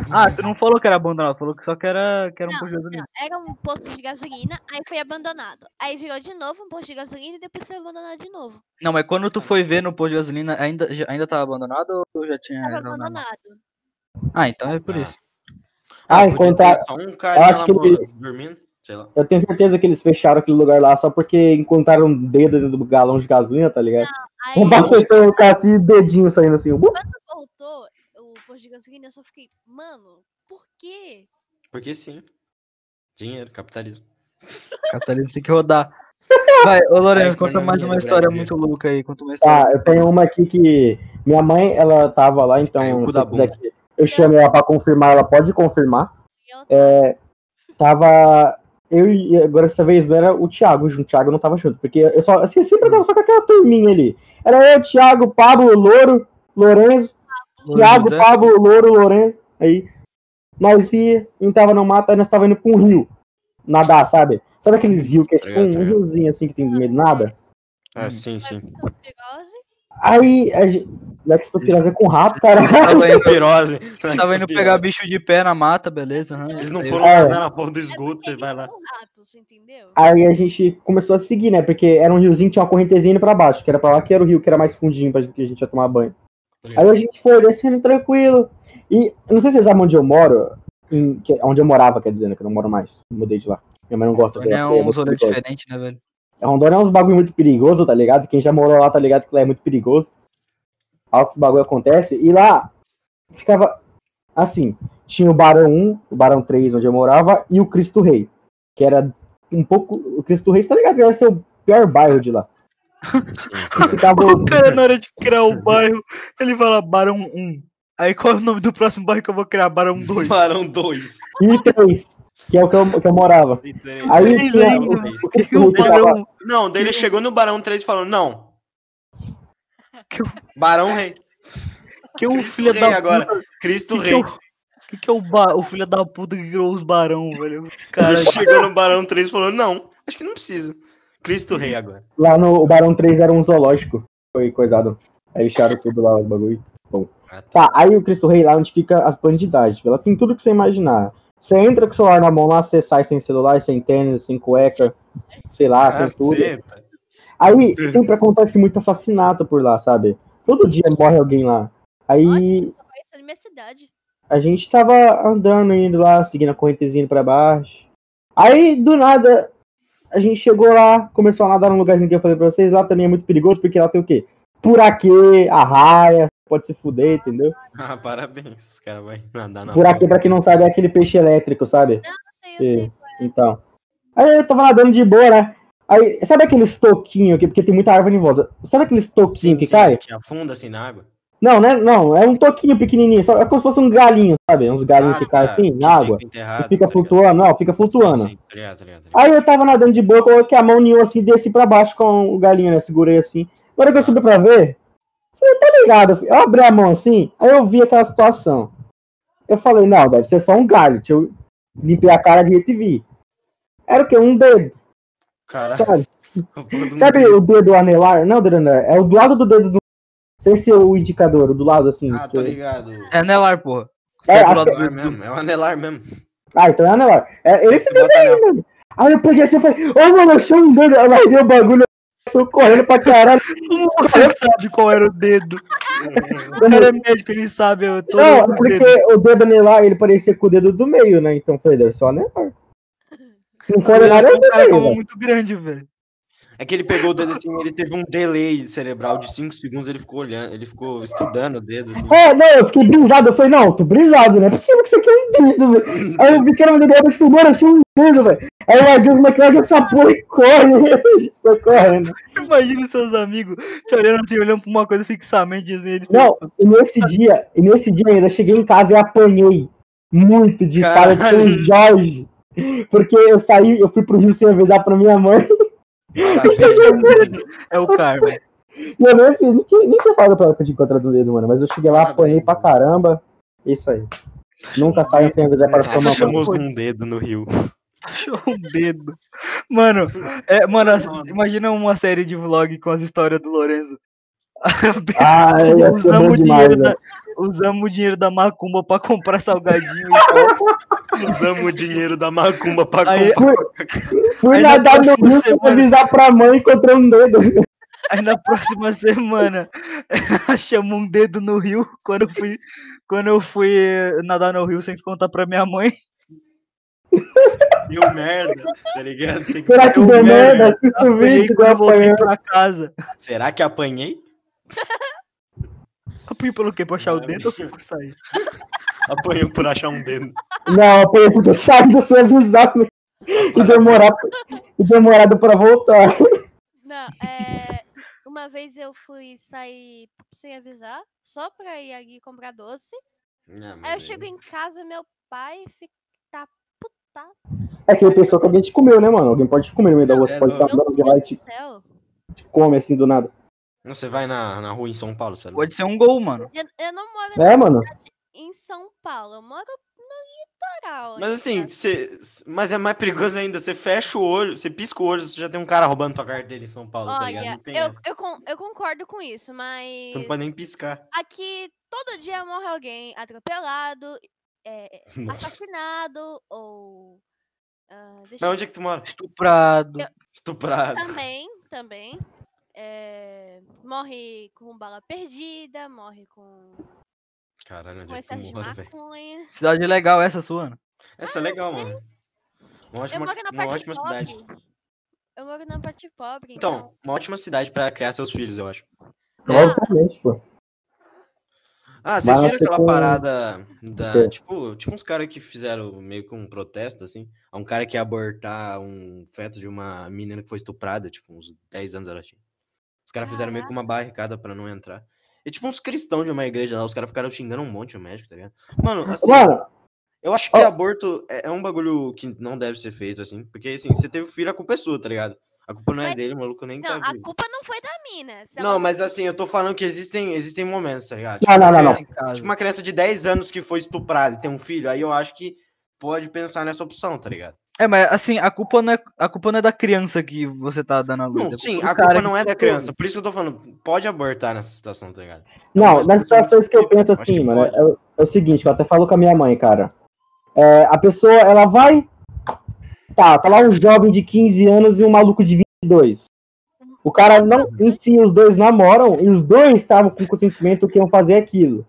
Ah, tu não falou que era abandonado, falou que só que era, que era um Não, posto de gasolina. Não, era um posto de gasolina, aí foi abandonado. Aí virou de novo um posto de gasolina e depois foi abandonado de novo. Não, mas quando tu foi ver no posto de gasolina, ainda, ainda tava abandonado ou já tinha. Tava abandonado? abandonado. Ah, então é por Ah. isso. Ah, podia enquanto ter a- só um carinha acho que ele- dormindo, sei lá. Eu tenho certeza que eles fecharam aquele lugar lá só porque encontraram um dedo dentro do galão de gasolina, tá ligado? Aí Um bastante ficar assim, dedinho saindo assim. uh, voltou de gasolina, eu só fiquei, mano, por quê? Porque sim. Dinheiro, capitalismo. Capitalismo tem que rodar. <laughs> Vai, ô Lourenço, A conta mais uma história Brasil. muito louca aí. Conta uma história. Tá, eu tenho uma aqui que minha mãe, ela tava lá, então eu eu chamo ela pra confirmar, ela pode confirmar. Eu É, tava eu e agora dessa vez não era o Thiago junto, o Thiago não tava junto, porque eu só assim, sempre tava só com aquela turminha ali. Era eu, Thiago, Pablo, Louro, Lourenço, José, Pablo, Louro, Lourenço. Aí nós ia, a gente tava no mato, aí nós tava indo pra um rio. Nadar, sabe? Sabe aqueles rios que é tipo um, Obrigado, um obrigado. riozinho assim que tem no meio do nada? Ah, sim, sim. Pirose, Aí a gente. Lextopirose com rato, cara. <laughs> Tava indo, Pirose. tava indo pegar bicho de pé na mata, beleza? aham, Eles não aí- foram É. na porra do é esgoto, você vai lá. ratos? Aí a gente começou a seguir, né? Porque era um riozinho que tinha uma correntezinha indo pra baixo, que era pra lá que era o rio que era mais fundinho pra que a gente ia tomar banho. Aí a gente foi descendo tranquilo. E não sei se vocês sabem onde eu moro, em- que- onde eu morava, quer dizer, né? Que eu não moro mais. Mudei de lá. Minha mãe não gosta de lá. É porque um perigoso. diferente, né, velho? É, Rondônia é uns bagulho muito perigoso, tá ligado? Quem já morou lá tá ligado que lá é muito perigoso. Altos bagulho acontece. E lá ficava assim: tinha o Barão 1, o Barão 3, onde eu morava, e o Cristo Rei. Que era um pouco. O Cristo Rei, você tá ligado? Que ser o pior bairro de lá. <laughs> O cara, na hora de criar o bairro, ele fala Barão 1. Aí qual é o nome do próximo bairro que eu vou criar? Barão 2. Barão 2. e 3, que é o que eu, que eu morava. Aí Três tinha ainda. o, que que o Barão. Não, daí ele chegou no Barão 3 e falou: Não. Que o- Barão Rei. Que o filho Rei da agora. puta. Cristo Que que, Rei. é o, que, que é o, ba... o filho da puta que criou os barão, velho? Cara, Ele chegou no Barão 3 e falou: Não, acho que não precisa. Cristo Rei agora. Lá no o Barão 3 era um zoológico. Foi coisado. Aí lixaram tudo lá, os bagulho. Ah, Tá, aí o Cristo Rei lá onde fica as bandidagens. Ela tem tudo que você imaginar. Você entra com o celular na mão lá, você sai sem celular, sem tênis, sem cueca, sei lá, sem tudo. Aí sempre acontece muito assassinato por lá, sabe? Todo dia morre alguém lá. Aí é cidade. a gente tava andando, indo lá, seguindo a correntezinha pra baixo. Aí, do nada, a gente chegou lá, começou a nadar num lugarzinho que eu falei pra vocês. Lá também é muito perigoso, porque lá tem o quê? Puraquê, arraia, pode se fuder, entendeu? <laughs> Ah, parabéns. Os caras vão nadar na Puraquê, pra quem não sabe, é aquele peixe elétrico, sabe? Eu sei, eu sei. Então. Aí eu tava nadando de boa, né? Aí, sabe aqueles toquinhos aqui, porque tem muita árvore em volta? Sabe aqueles toquinhos que sim, cai? Que afunda assim na água. Não, né? Não, é um toquinho pequenininho, só, é como se fosse um galinho, sabe? Uns galinhos Ah, que caem assim, na água. Fica E fica tá flutuando, não, fica flutuando. Sim, sim, tá ligado, tá ligado. Aí eu tava nadando de boa, coloquei a mão um assim, desci pra baixo com o galinho, né? Segurei assim. Na hora que eu subi pra ver, você tá ligado? Eu abri a mão assim, aí eu vi aquela situação. Eu falei, não, deve ser só um galho. Deixa eu limpei a cara direito e vi. Era o quê? Um dedo, Caralho. sabe? <laughs> de Sabe o dedo anelar? Não, dedo anelar. É o do lado do dedo do. Sem ser o indicador, o do lado assim. Ah, que- tô ligado. é anelar, porra. É, é que- Anelar mesmo, é o anelar mesmo. Ah, então é anelar. É esse dedo aí, mano. Aí eu peguei assim e falei, ô mano, eu achei um dedo. Eu larguei o bagulho, eu sou correndo pra caralho. <laughs> Você sabe qual era o dedo? O cara é médico, ele sabe. Eu tô Não, o porque dedo. o dedo anelar, ele parecia com o dedo do meio, né? Então eu falei, deve ser o anelar. Se não for anelar, é o O do cara com a meio, mão velho. muito grande, velho. É que ele pegou o dedo assim, ele teve um delay cerebral de 5 segundos, ele ficou olhando, ele ficou estudando o dedo assim. É, não, eu fiquei brisado. Eu falei, não, tô brisado, não é possível que isso aqui é um dedo, velho. Aí eu vi que era um dedo, eu falei, mano, achei um dedo, velho. Aí eu larguei os moleques essa porra e corre. <laughs> A gente tá correndo. Imagina os seus amigos te olhando assim, olhando pra uma coisa fixamente, dizendo eles. Não, e nesse dia, e nesse dia ainda, eu cheguei em casa e apanhei muito de escada de São. Jorge. Porque eu saí, eu fui pro Rio sem avisar pra minha mãe. Parabéns. É o karma. E eu nem, fiz, nem, tinha- nem tinha falado pra ela que eu tinha encontrado o dedo, mano. Mas eu cheguei lá, Parabéns, apanhei pra caramba. Isso aí. Nunca saiam sem avisar para mamãe. Achamos um dedo no rio. Achou um dedo. Mano, é, mano, imagina uma série de vlog com as histórias do Lorenzo. <laughs> Ah, ia ser bom Usamos o demais, dinheiro, da. Usamos o dinheiro da macumba pra comprar salgadinho <laughs> e pó. Usamos o dinheiro da macumba pra Aí- comprar. Fui Aí na nadar no próxima rio sem semana- avisar pra mãe e encontrei um dedo. Aí na próxima semana <laughs> achamos um dedo no rio quando eu fui, quando eu fui nadar no rio sem contar pra minha mãe. Deu merda, tá ligado? Tem que- Será que Deu deu merda, merda? Assista o Apanhei vídeo, quando eu voltei apanhando. pra casa. Será que apanhei? <laughs> Apanhei pelo quê? Pra achar o dedo ou por sair? <laughs> Apanhou por achar um dedo. Não, apanhei por saído sem avisar <laughs> e, demorar, e demorado pra voltar. Não, é. Uma vez eu fui sair sem avisar, só pra ir ali comprar doce. Ah, Aí eu chego em casa, meu pai fica tá puta. É que ele pensou que alguém te comeu, né, mano? Alguém pode te comer no meio da rua. É pode estar andando de lá e te, te come assim do nada. Você vai na, na rua em São Paulo, sabe? Pode ser um gol, mano. Eu, eu não moro É, mano? em São Paulo, eu moro no litoral. Mas assim, você, mas é mais perigoso ainda. Você fecha o olho, você pisca o olho, você já tem um cara roubando tua carteira em São Paulo, tá ligado? Olha, Não tem eu, eu, con- eu concordo com isso, mas Tu não pode nem piscar. aqui todo dia morre alguém atropelado, é, <laughs> assassinado ou. deixa Mas onde é que tu mora? Estuprado. Eu- Estuprado. Também, também. É, morre com bala perdida, morre com, Caralho, onde com é que tu mora, velho? Cidade legal essa sua, né? Essa é legal, mano. Uma Eu ótima, moro na uma ótima pobre. cidade. Eu moro na parte pobre, então. Então, uma ótima cidade pra criar seus filhos, eu acho. Obviamente, pô. Ah, vocês Mas viram aquela com- parada da. Tipo, tipo uns caras que fizeram meio que um protesto, assim. Um cara que ia abortar um feto de uma menina que foi estuprada, tipo, uns 10 anos ela tinha. Os caras fizeram meio que uma barricada pra não entrar. E tipo uns cristãos de uma igreja lá, os caras ficaram xingando um monte o médico, tá ligado? Mano, assim, Mano, eu acho que ó. aborto é, é um bagulho que não deve ser feito, assim. Porque assim, você teve filho, a culpa é sua, tá ligado? A culpa não é Mas- dele, o maluco nem Não, tá a culpa não foi da mina. Não, mas assim, eu tô falando que existem, existem momentos, tá ligado? Não, não, não, não. Casa. Tipo uma criança de 10 anos que foi estuprada e tem um filho, aí eu acho que pode pensar nessa opção, tá ligado? É, mas assim, a culpa não é, a culpa não é da criança que você tá dando a luz. Não, é sim, a culpa não é da criança, por isso que eu tô falando, pode abortar nessa situação, tá ligado? Não, Mas nas situações que eu específico, penso que assim, mano, é, o- é o seguinte, que eu até falo com a minha mãe, cara. É, a pessoa, ela vai. Tá, tá lá um jovem de 15 anos e um maluco de 22. O cara não. Em si, os dois namoram e os dois estavam com consentimento que iam fazer aquilo.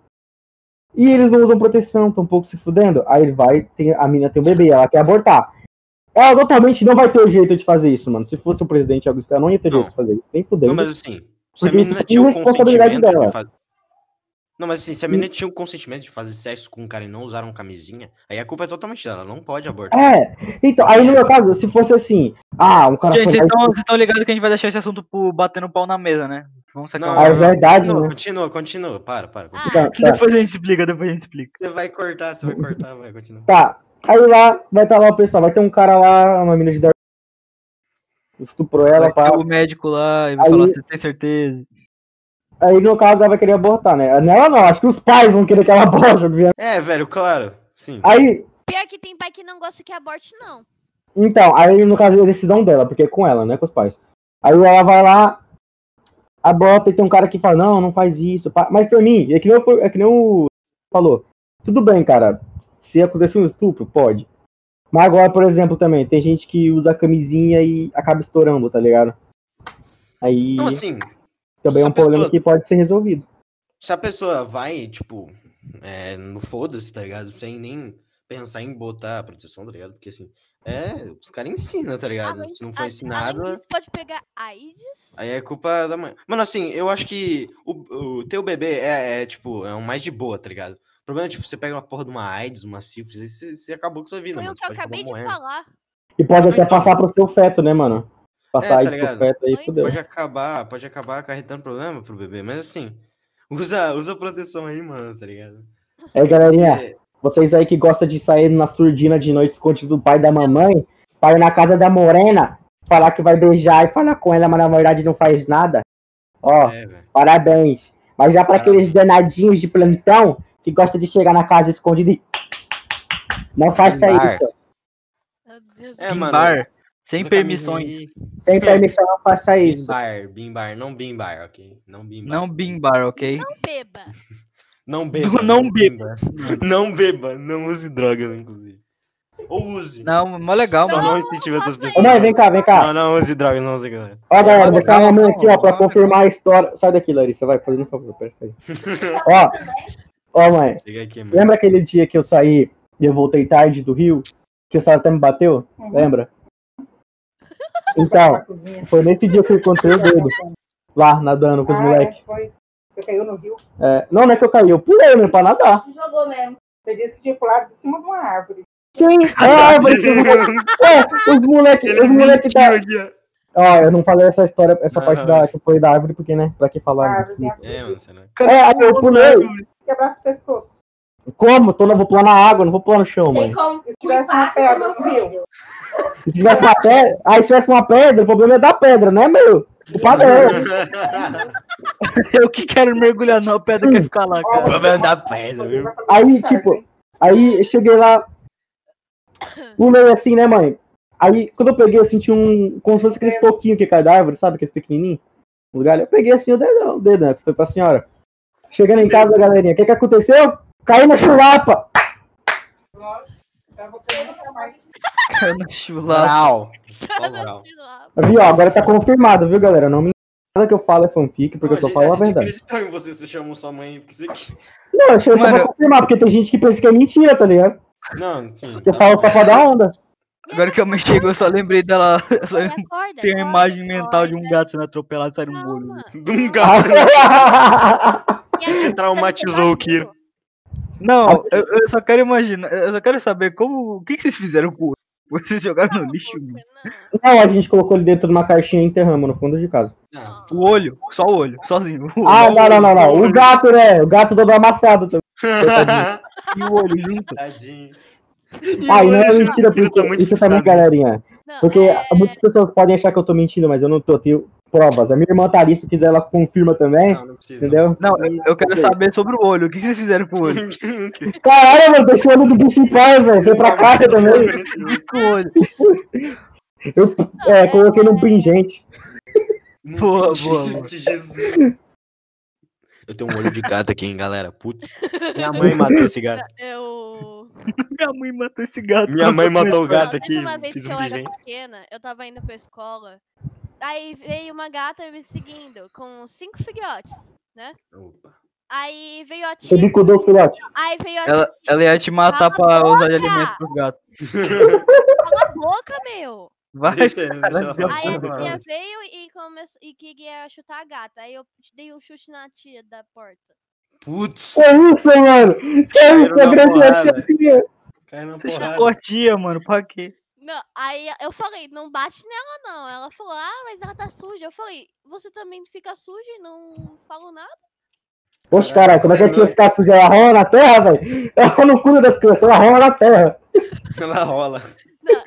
E eles não usam proteção, tão pouco se fudendo. Aí ele vai, tem, a mina tem um bebê, ela quer abortar. Ela totalmente não vai ter jeito de fazer isso, mano. Se fosse o presidente Augusto, ela não ia ter jeito Não. de fazer isso. Nem fudendo. Não, mas assim, se a menina é tinha o irresponsabilidade consentimento dela. de fazer. Não, mas assim, se a menina tinha o consentimento de fazer sexo com um cara e não usaram camisinha, aí a culpa é totalmente dela, ela não pode abortar. É, então, aí no meu caso, se fosse assim, ah, um cara Gente, então vocês estão ligados que a gente vai deixar esse assunto pro batendo pau na mesa, né? Vamos sacar Não, uma- é verdade, continua, né? continua, continua, para, para. continua. Ah, Tá, tá, Depois a gente explica, depois a gente explica. Você vai cortar, você vai cortar, vai, continua. tá. Aí lá, vai estar lá o pessoal, vai ter um cara lá, uma menina de 10 estuprou ela, Vai pá. o médico lá e vai Aí- falar, você tem certeza? Aí no caso ela vai querer abortar, né? Nela não, acho que os pais vão querer que ela aborte, obviamente. É, velho, claro, sim. Aí, Pior que tem pai que não gosta que aborte, não. então, aí no caso é a decisão dela, porque é com ela, né? Com os pais. Aí ela vai lá, aborta e tem um cara que fala, não, não faz isso. pá. Mas pra mim, é que nem, eu, é que nem o falou. Tudo bem, cara. Se acontecer um estupro, pode. Mas agora, por exemplo, também, tem gente que usa camisinha e acaba estourando, tá ligado? Aí Então, assim, também é um a pessoa- problema que pode ser resolvido. se a pessoa vai, tipo, é, no foda-se, tá ligado? Sem nem pensar em botar a proteção, tá ligado? Porque assim, é, os caras ensinam, tá ligado? Além- Se não for ensinado, Além disso, pode pegar AIDS. aí é culpa da mãe. Mano, assim, eu acho que o, o teu bebê é, é, tipo, é um mais de boa, tá ligado? O problema é, tipo, você pega uma porra de uma AIDS, uma sífilis, e você, você acabou com sua vida, Foi mano. o Você que eu pode acabar acabei de morrendo. falar. E pode até passar pro seu feto, né, mano? Passar É, aí tá pro ligado? feto aí, fudeu. Pode acabar, pode acabar acarretando problema pro bebê, mas assim, <laughs> usa, usa proteção aí, mano, tá ligado? Aí, galerinha, Porque- Vocês aí que gostam de sair na surdina de noite escondido do pai e da mamãe, para ir na casa da morena, falar que vai beijar e falar com ela, mas na verdade não faz nada. Ó, É, parabéns. Mas já para aqueles danadinhos de plantão que gosta de chegar na casa escondido e. Não faça Bar. isso. Meu Deus É, do mano, Bimbar, sem permissões. Sem permissão, não faça isso. Bimbar, bimbar, não bimbar, ok? Não bimbar. Não bimbar, ok? Não beba. <laughs> Não beba. Não beba. Não beba. Não use drogas, inclusive. Ou use. Não, mó legal, mano. não incentive outras pessoas. mãe, vem cá, vem cá. Não, não use drogas, não use drogas. Ó, galera, vou deixar uma mãe aqui, ó, pra confirmar a história. Sai daqui, Larissa, vai, fazendo um favor, presta aí. <laughs> Ó, ó, mãe, Chega aqui, mano. lembra aquele dia que eu saí e eu voltei tarde do Rio? Que o senhor até me bateu? Lembra? <laughs> Então, foi nesse dia que eu encontrei o <laughs> dedo. Lá, nadando com os Ah, moleques. é. Você caiu no rio. É, não, não é que eu caí, eu pulei mesmo pra nadar. Jogou mesmo. Você disse que tinha pulado de cima de uma árvore. Sim, <laughs> é a árvore. É, os moleques, é os moleques aqui, ó. Eu não falei essa história, essa Não, parte não. da, que foi da árvore, porque, né? Pra que A falar? árvore tem Né? a É, mano, sei lá. É, aí eu pulei. Quebrasse o pescoço. Como? Tô, não vou pular na água, não vou pular no chão, Tem mãe. como. Se tivesse uma pedra no rio. Se tivesse uma pedra, aí se tivesse uma pedra, o problema é da pedra, né, meu? O padrão. <laughs> Eu que quero mergulhar na pedra quer ficar lá, O cara. problema da pedra, viu? Aí, tipo, aí eu cheguei lá, pulei assim, né, mãe? Aí, quando eu peguei, eu senti um. Como se fosse aqueles toquinhos que cai da árvore, sabe? Aqueles pequenininhos. Os galhos. Eu peguei assim o dedo, o dedo, né? Foi pra senhora. Chegando em casa, galerinha, o que que aconteceu? Caí na chulapa. Cara, na chulapa. Viu, agora tá confirmado, viu, galera? Não me nada que eu falo é fanfic, porque eu só falo a verdade. acreditou em você, você chamou sua mãe porque você quis. Não, eu achei só Mano, pra confirmar, porque tem gente que pensa que é mentira, tá ligado? Não, sim. Eu falo só pra dar onda. Agora que eu me chego, eu só lembrei dela. <laughs> Só Acorda, acorda, tenho a acorda, imagem mental de um acorda. gato sendo atropelado e saindo um olho. De um gato. <laughs> A Você traumatizou o Kiro. Não, eu, eu só quero imaginar. Eu só quero saber como. O que, que vocês fizeram com o <laughs> olho? Vocês jogaram no lixo? Não. Não, a gente colocou ele dentro de uma caixinha e enterramos no fundo de casa. Não. O olho, só o olho, sozinho. O olho Ah, não, não, não, não. O gato, né? O gato todo amassado também. e o olho junto. Tadinho. Ah, e não é mentira, porque tá isso também, galerinha. Não, Porque é- muitas pessoas podem achar que eu tô mentindo, mas eu não tô. Tenho provas. A minha irmã tá ali, se quiser, ela confirma também. Não, não precisa. Entendeu? Não, eu, eu quero saber sobre o olho. O que, vocês fizeram com o olho? <laughs> Caralho, mano, deixou o olho do bicho em paz, velho. Foi pra caixa também. Com o olho. Eu é, coloquei num pingente. Boa, boa, boa. Gente, Jesus. Eu tenho um olho de gato aqui, hein, galera. Putz. Minha <laughs> mãe matou esse gato. Eu. <laughs> Minha mãe matou esse gato. Minha mãe matou o gato aqui. uma vez Fiz que um eu era pequena, eu tava indo pra escola. Aí veio uma gata me seguindo com cinco filhotes, né? Opa. Aí veio a Você tia. bicudou filhotes. Aí veio a Ela, ela ia te matar Cala pra usar de boca! alimento pros gatos. Cala a boca, meu! Vai, Deixa, deixa ela Deus. falar. Aí a deixa tia veio e, começou, e queria chutar a gata. Aí eu dei um chute na tia da porta. Putz. Que isso, mano? Que isso, Caíram a grande você chutou a tia, mano. Pra quê? Não, aí eu falei, não bate nela não. Ela falou, ah, mas ela tá suja. Eu falei, você também fica suja e não falo nada? Oxe, caralho, como é que a tia ficar suja? Ela rola na terra, velho? Ela não cuida das crianças, ela rola na terra. Ela rola. Não,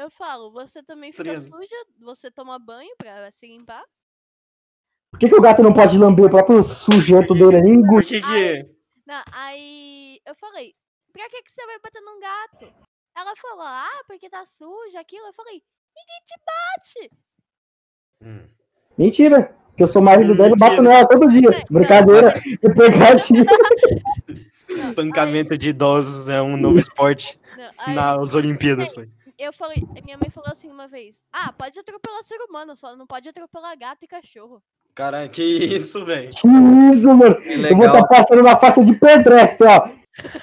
eu falo, você também fica Treino. suja, você toma banho pra se limpar. Por que, que o gato não pode lamber o próprio sujeito dele ali? <laughs> Que que... Não, aí eu falei, pra que, que você vai bater num gato? Ela falou, ah, porque tá suja, aquilo. Eu falei, ninguém te bate. Hum. Mentira. Que eu sou marido dela e bato nela todo dia. Brincadeira. <laughs> E pegadinha. Espancamento de idosos é um novo esporte Não, aí nas Olimpíadas. Foi. Eu falei, minha mãe falou assim uma vez, ah, pode atropelar ser humano, só não pode atropelar gato e cachorro. Caralho, que isso, velho. Que isso, mano. Que Eu vou estar legal. passando na faixa de pedestre, ó.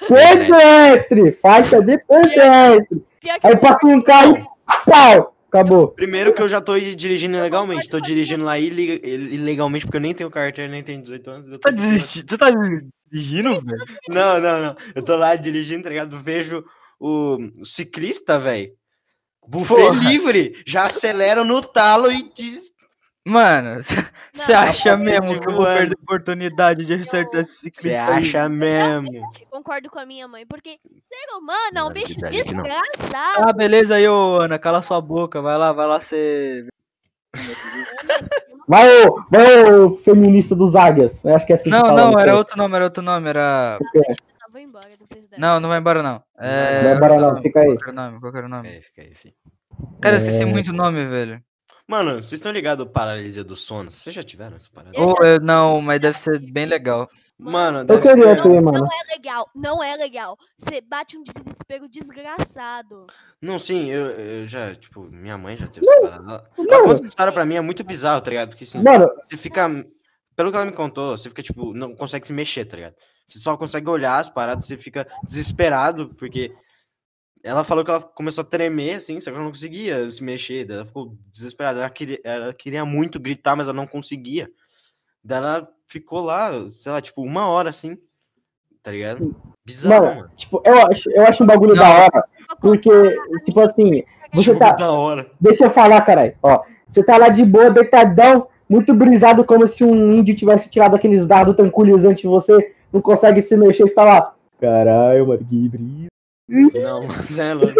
Pedestre! Faixa de pedestre. Pior que Aí passa um carro e pau! Acabou. Primeiro que eu já tô dirigindo ilegalmente. Tô dirigindo lá ilega- ilegalmente porque eu nem tenho carteira, nem tenho 18 anos. Eu tô Tá desistindo? Você tá desistindo, velho? Não, não, não. Eu tô lá dirigindo, tá ligado? Vejo o, o ciclista, velho. Buffet Porra. livre. Já acelera no talo e diz. Mano, <laughs> você acha mesmo que eu vou perder a oportunidade de acertar esse Você ciclista aí? acha mesmo? Concordo com a minha mãe, porque ser humano é um bicho que que desgraçado. Ah, beleza aí, ô Ana, cala sua boca, vai lá, vai lá ser. Vai o, vai o feminista dos águias. Eu acho que é assim que Não, fala, não, era outro nome, era outro nome, era. Eu vou embora do presidente. Não, não vai embora não. É... Não vai embora não, fica aí. Qual que era o nome? Qual que era o nome? É, fica aí, filho. Cara, eu esqueci É. muito o nome, velho. Mano, vocês estão ligados à paralisia do sono? Vocês já tiveram essa parada? Eu Ou eu- não, mas deve ser bem legal. Mano, Eu deve queria ser... ter, mano. Não é legal, não é legal. Você bate um desespero desgraçado. Não, sim, eu, eu já, tipo, minha mãe já teve essa parada. Ela, ela conta essa história pra mim, é muito bizarro, tá ligado? Porque assim, Mano, você fica. Pelo que ela me contou, você fica, tipo, não consegue se mexer, tá ligado? Você só consegue olhar as paradas, você fica desesperado, porque ela falou que ela começou a tremer, assim, só que ela não conseguia se mexer, ela ficou desesperada. Ela queria, ela queria muito gritar, mas ela não conseguia. Daí ela ficou lá, sei lá, tipo, uma hora assim, tá ligado? Bizarro, Mano, mano. tipo, eu acho, eu acho um bagulho Não. da hora, porque, tipo assim, você tá- da hora. deixa eu falar, caralho, ó. Você tá lá de boa, deitadão, muito brisado, como se um índio tivesse tirado aqueles dados tranquilizantes de você, não consegue se mexer, você tá lá. Caralho, mano, que brisa. Não, <laughs> você é louco.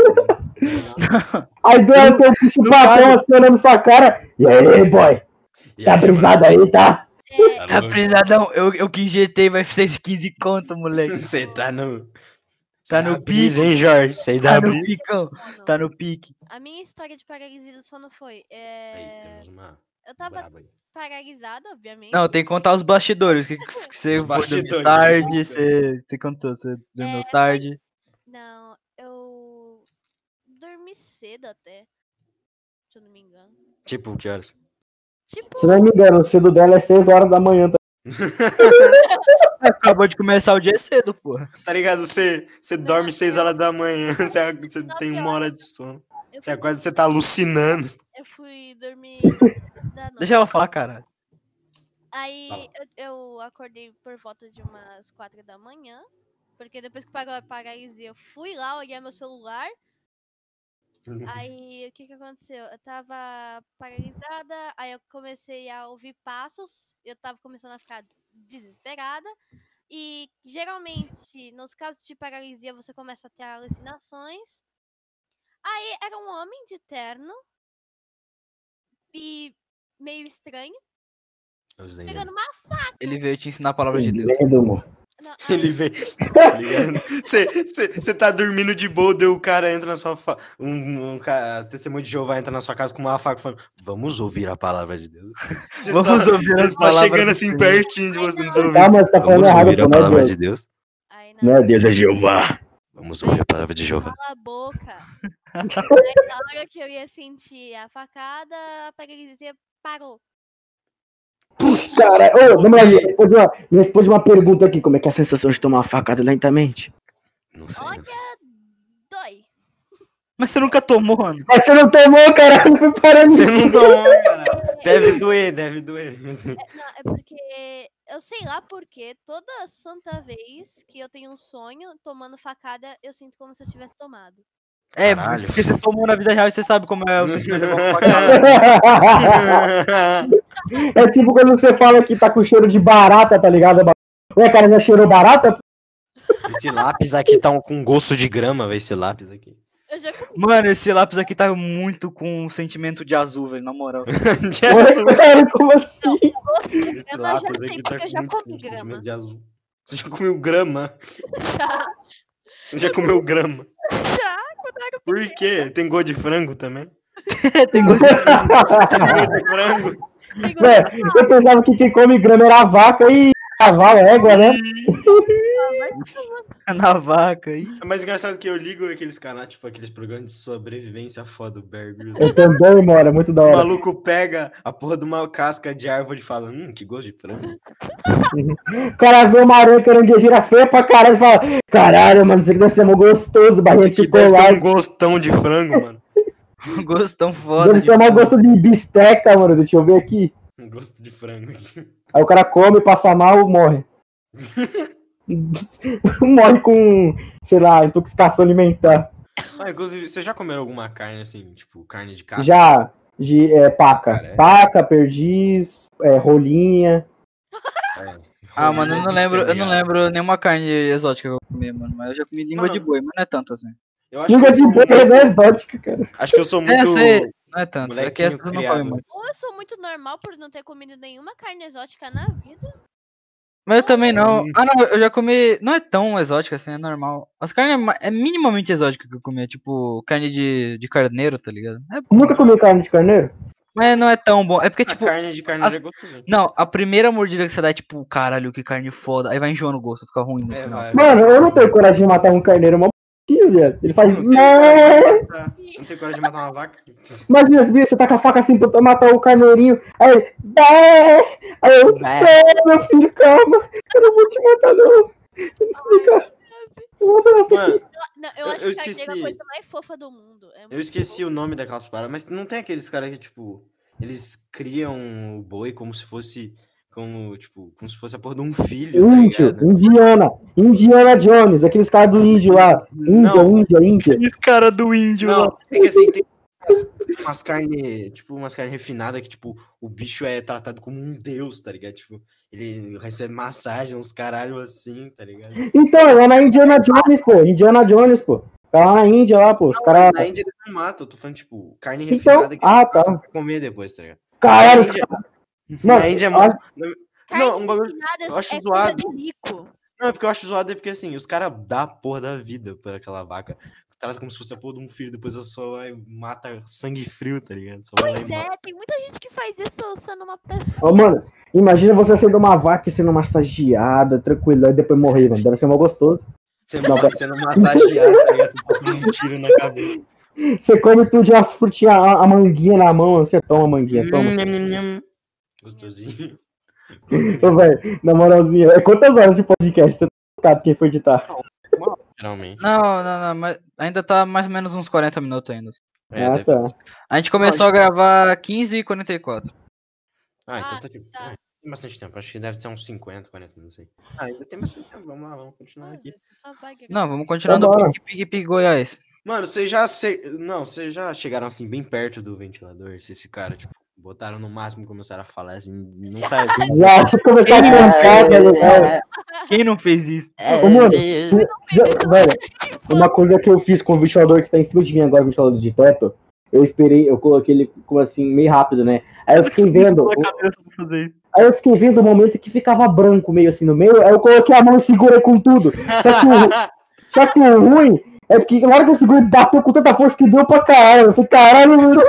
Aí deu teu bicho não papão assim, olhando sua cara. E aí, boy, E tá aí, brisado aí, tá? É, Tá brisadão, eu, eu que injetei vai ser 15 conto, moleque. <laughs> Você tá no. Tá no brisa, hein, Jorge? Você Tá dá no brisa. picão, tá no pique. A minha história de paralisia do sono foi. É... Eu tava paralisada, obviamente. Não, tem que contar os bastidores. Que, que você foi dormir tarde, né? você, você aconteceu, você dormiu É, foi- tarde. Não, eu dormi cedo até. Se eu não me engano. Tipo, que horas? Tipo, Se não me engano, o cedo dela é 6 horas da manhã. Tá? <laughs> Acabou de começar o dia cedo, porra. Tá ligado? Você, você dorme 6 eu- horas da manhã, <laughs> você, você tem uma hora de sono. eu Você fui, acorda, você tá alucinando. eu fui dormir. <laughs> da noite. Deixa ela falar, caralho. Aí eu, eu acordei por volta de umas quatro da manhã. Porque depois que pagou a paralisia, eu fui lá olhar meu celular. <laughs> Aí o que que aconteceu? Eu tava paralisada, aí eu comecei a ouvir passos, eu tava começando a ficar desesperada. E geralmente, nos casos de paralisia, você começa a ter alucinações. Aí era um homem de terno e meio estranho, dentes. pegando uma Ele veio te ensinar a palavra de Deus. Não, <laughs> Ele vem, tá ligado? Você, você tá dormindo de boa, daí o cara entra na sua fa... um, um testemunho de Jeová entra na sua casa com uma faca falando, vamos ouvir a palavra de Deus. <laughs> Você Vamos só, ouvir as só palavras chegando do assim Senhor. pertinho de você, não se ouvir. Tá, mas você tá falando Vamos errado, ouvir a é palavra Deus. de Deus. aí Não é Deus, é Jeová. Vamos ouvir a palavra de Jeová. Cala a boca. <laughs> Aí, na hora que eu ia sentir a facada, a paralisia parou. Cara, ô, vamos lá, me responde, uma, me responde uma pergunta aqui. Como é que é a sensação de tomar uma facada lentamente? Não sei, sei. Dói. Mas você nunca tomou, mano. Mas você não tomou, caralho, foi parando. Você não tomou, <laughs> cara. Deve doer, deve doer. Não, é porque eu sei lá porque toda santa vez que eu tenho um sonho tomando facada, eu sinto como se eu tivesse tomado. É, Caralho. porque você tomou na vida real e você sabe como é o <laughs> sentimento. É tipo quando você fala que tá com cheiro de barata, tá ligado? Ué, cara, já cheirou barata? Esse lápis aqui tá com gosto de grama, velho. Esse lápis aqui. Já Mano, esse lápis aqui tá muito com um sentimento de azul, velho, na moral. <laughs> De azul. cara, como assim? gosto de Esse grama, eu já lápis sei, aqui porque tá eu já com comi grama. de azul. Você já comeu grama? <laughs> Já comeu grama? Por quê? Tem gosto de frango também? <laughs> Tem gosto <laughs> Tem gosto de frango? Tem gosto Ué, eu pensava que quem come grama era a vaca e cavalo, égua, né? <laughs> na vaca aí. É mais engraçado que eu ligo aqueles canais, tipo aqueles programas de sobrevivência foda do Bear Grylls. Eu também, mano, é muito da O hora. maluco pega a porra de uma casca de árvore e fala, hum, que gosto de frango. O cara vê uma aranha caranguejeira feia pra caralho e fala: Caralho, mano, isso aqui deve ser mó gostoso, barrinha Isso de aqui deve ter um gostão de frango, mano. Um gosto tão foda. Deve de ser mais gosto de bisteca, mano. Deixa eu ver aqui. Um gosto de frango. Aí o cara come, passa mal, morre. <laughs> morre com, sei lá, intoxicação alimentar. Ah, inclusive, vocês já comeram alguma carne assim, tipo carne de caça? Já, de é, paca. Cara, é. Paca, perdiz, é, rolinha. Ah, mano, eu não lembro, eu não lembro nenhuma carne exótica que eu comi, mano. Mas eu já comi língua de Mano. boi, mas não é tanto assim. Eu acho, Língua que de boi é exótica, cara. acho que eu sou É, muito. sei, não é tanto. É que as molequinho pessoas não comem muito. Ou eu sou muito normal por não ter comido nenhuma carne exótica na vida. Mas eu também não. Hum. Ah, não, eu já comi. Não é tão exótica assim, é normal. As carnes é é minimamente exótica que eu comi. é Tipo, carne de, de carneiro, tá ligado? É. Nunca comi carne de carneiro? Mas não é tão bom. É porque, A tipo. carne de carneiro as- é. Não, a primeira mordida que você dá é tipo, caralho, que carne foda. Aí vai enjoando o gosto, fica ruim no É, final. vai. Mano, eu não tenho coragem de matar um carneiro, mó bonitinho, viado. Ele faz. Não matar- não tenho coragem de matar uma vaca. Imagina, você tá com a faca assim pra matar o carneirinho. Aí ele. Aí eu. Bé, meu filho, calma. Eu não vou te matar, não. Eu vou matar essa aqui. Mano, Não, eu, Eu- acho eu que carneiro é a esqueci. coisa mais fofa do mundo. É eu esqueci fofo. o nome daquelas paradas, mas não tem aqueles caras que, tipo, eles criam o boi como se fosse. Como, tipo, como se fosse a porra de um filho, tá Índio, ligado? Indiana. Indiana Jones, aqueles caras do índio lá. Índia, Não. Índia, Índia. Esse cara do índio lá. Não, é que assim, tem umas, umas carnes, tipo, umas carnes refinadas que, tipo, o bicho é tratado como um deus, tá ligado? Tipo, ele recebe massagem, uns caralho assim, tá ligado? Então, é lá na Indiana Jones, pô. Indiana Jones, pô. Tá lá na Índia, lá, pô. Os caras. na Índia eles não matam, eu tô falando, tipo, carne Então, refinada que ah, tá. pra comer depois, tá ligado? Caralho, Na na Não, Índia é muito. Carne Não, um bagulho. refinada eu acho é zoado. Não, é porque eu acho zoado, é porque assim, os caras dão a porra da vida por aquela vaca. Trata como se fosse a porra de um filho, depois ela só vai mata sangue frio, tá ligado? Só Pois mata. é, tem muita gente que faz isso sendo uma pessoa. Ô, mano, imagina você sendo uma vaca e sendo massageada, tranquila, e depois morrer, mano. Deve ser mó gostoso. Você Não, morre sendo massageado, tá ligado? Você toma um tiro na cabeça. Você come tudo de umas frutinhas, a, a manguinha na mão, você toma a manguinha, toma. Hum. Gostosinho. Ô, velho, na moralzinha, é quantas horas de podcast você tá gostado quem foi editar? Geralmente. Não, não, não, mas ainda tá mais ou menos uns 40 minutos ainda. É, ah, deve- tá. A gente começou a gravar 15 e 44. Ah, então Ah, tá tipo. tá. é, Tem bastante tempo. Acho que deve ter uns 50, 40, não sei. Ah, ainda tem bastante tempo. Vamos lá, vamos continuar aqui. Não, vamos continuar no. Pig Pig Pig Goiás. Mano, vocês já. Se... Não, vocês já chegaram assim, bem perto do ventilador. Vocês ficaram, tipo, botaram no máximo e começaram a falar assim. Não saiu. Já começar a cantar, tá ligado? Quem não fez isso? Ô, mano, Já- Velho, uma coisa que eu fiz com o ventilador que tá em cima de mim agora, o ventilador de teto, eu esperei, eu coloquei ele como assim, meio rápido, né? Aí eu fiquei vendo. Aí eu fiquei vendo o momento que ficava branco meio assim no meio, aí eu coloquei a mão e segurei com tudo. Só que, o- <laughs> só que o ruim é porque na hora que eu segurei, bateu com tanta força que deu pra caralho. Eu falei, caralho, mano.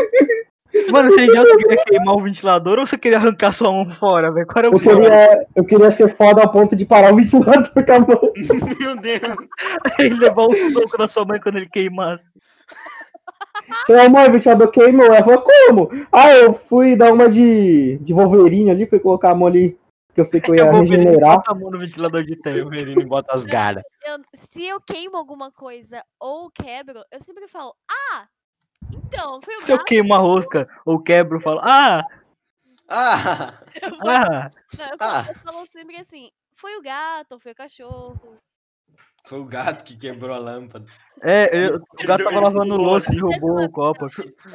Mano, você já queria queimar o ventilador ou você queria arrancar sua mão fora, velho? Qual era o Eu queria, eu queria ser foda ao ponto de parar o ventilador com a mão. <laughs> Meu Deus. Ele levar o soco da sua mãe quando ele queimasse. Falei, mãe, o ventilador queimou. Ela falou, como? Ah, eu fui dar uma de, de Wolverine ali, fui colocar a mão ali, que eu sei que eu ia <laughs> Eu regenerar. bota a mão no ventilador de tempo. O Merino bota as garas. Eu- se eu queimo alguma coisa ou quebro, eu sempre falo, ah, então, foi o Se eu queimo a rosca ou quebro, eu falo, ah, Ah! Eu <laughs> falo- ah. não, eu, ah. sempre assim, foi o gato, foi o cachorro. Foi o gato que quebrou a lâmpada. É, eu- o gato tava lavando pulou louça e assim. derrubou o copo.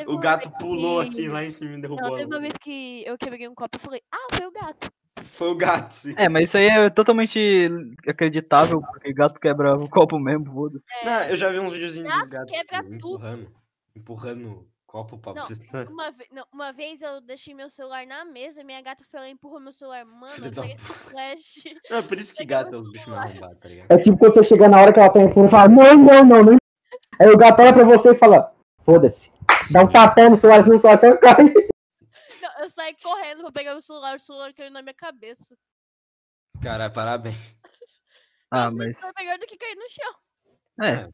O gato pulou que- assim lá em cima e derrubou Não, teve uma vez que eu quebrei um copo e falei, ah, foi o gato. Foi o gato, sim. É, mas isso aí é totalmente acreditável, porque gato quebra o copo mesmo, foda-se. É, Não, eu já vi uns videozinhos dos Gato gatos quebra tudo. empurrando. Empurrando copo pra. Não, Uma, ve- não, uma vez eu deixei meu celular na mesa e minha gata foi lá e empurrou meu celular. Mano, Filho eu peguei esse flash. <laughs> Não, é por isso que gato é os bichos mais arrombados, tá ligado? É tipo quando você chegar na hora que ela tá empurrando e fala, não, não, não, não. Aí o gato olha pra você e fala, foda-se. Dá um tapão no celular, no celular só cai. Não, eu saí correndo pra pegar o celular, o celular caiu na minha cabeça. Cara, parabéns. Ah, Mas mas. Foi melhor do que cair no chão. É,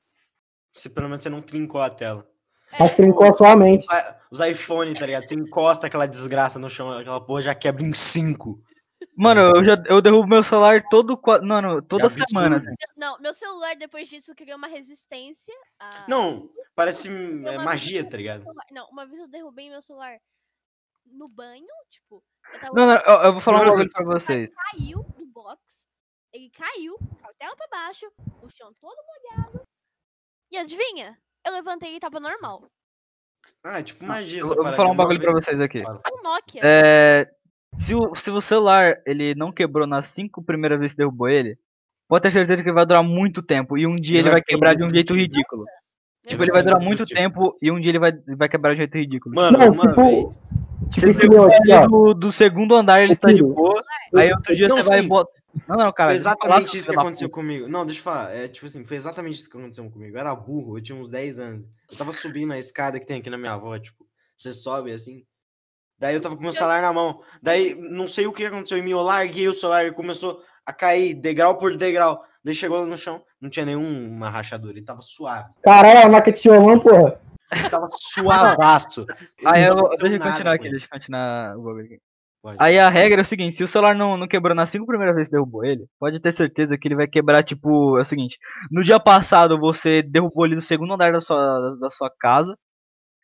Se pelo menos você não trincou a tela. Mas trincou a sua mente. Os iPhone, tá ligado? Você encosta aquela desgraça no chão, aquela porra já quebra em cinco. mano, eu já eu derrubo meu celular todo. Mano, toda absurdo. semana. assim. Não, meu celular depois disso criou uma resistência. a- Não, parece é, magia, tá ligado? Não, uma vez eu derrubei meu celular no banho, tipo, eu tava Não, não, eu, eu vou falar um bagulho pra vocês. caiu no box, ele caiu, cautela pra baixo, o chão todo molhado. E adivinha? Eu levantei e tava normal. Ah, é tipo magia Eu, eu vou falar um Uma bagulho pra vocês aqui. Um Nokia. É, se, o, se o celular ele não quebrou nas cinco primeiras vezes que derrubou ele, pode ter certeza que ele vai durar muito tempo. E um dia Ele ele vai vai quebrar de um jeito ridículo. Tipo, ele vai durar muito tempo e um dia ele vai, vai quebrar de um jeito ridículo. Mano, Não, uma tipo, vez. Tipo Você esse meu do, do segundo andar, ele tá de boa. Aí outro dia Não, você vai e sim. bota. Não, não, cara. Foi exatamente isso que aconteceu puta. comigo. Não, deixa eu falar. É tipo assim, foi exatamente isso que aconteceu comigo. Eu era burro, eu tinha uns 10 anos. Eu tava subindo a escada que tem aqui na minha avó, tipo, você sobe assim. Daí eu tava com meu celular na mão. Daí não sei o que aconteceu em mim, eu larguei o celular e começou a cair degrau por degrau. Daí chegou no chão, não tinha nenhuma rachadura, ele tava suave. Caralho, a máquina de violão, porra. Ele tava suavaço. <laughs> Aí eu, deixa eu continuar aqui, deixa eu continuar o bagulho aqui. Aí a regra é o seguinte, se o celular não, não quebrou nas cinco primeiras vezes que derrubou ele, pode ter certeza que ele vai quebrar, tipo, é o seguinte, no dia passado você derrubou ele no segundo andar da sua, da sua casa,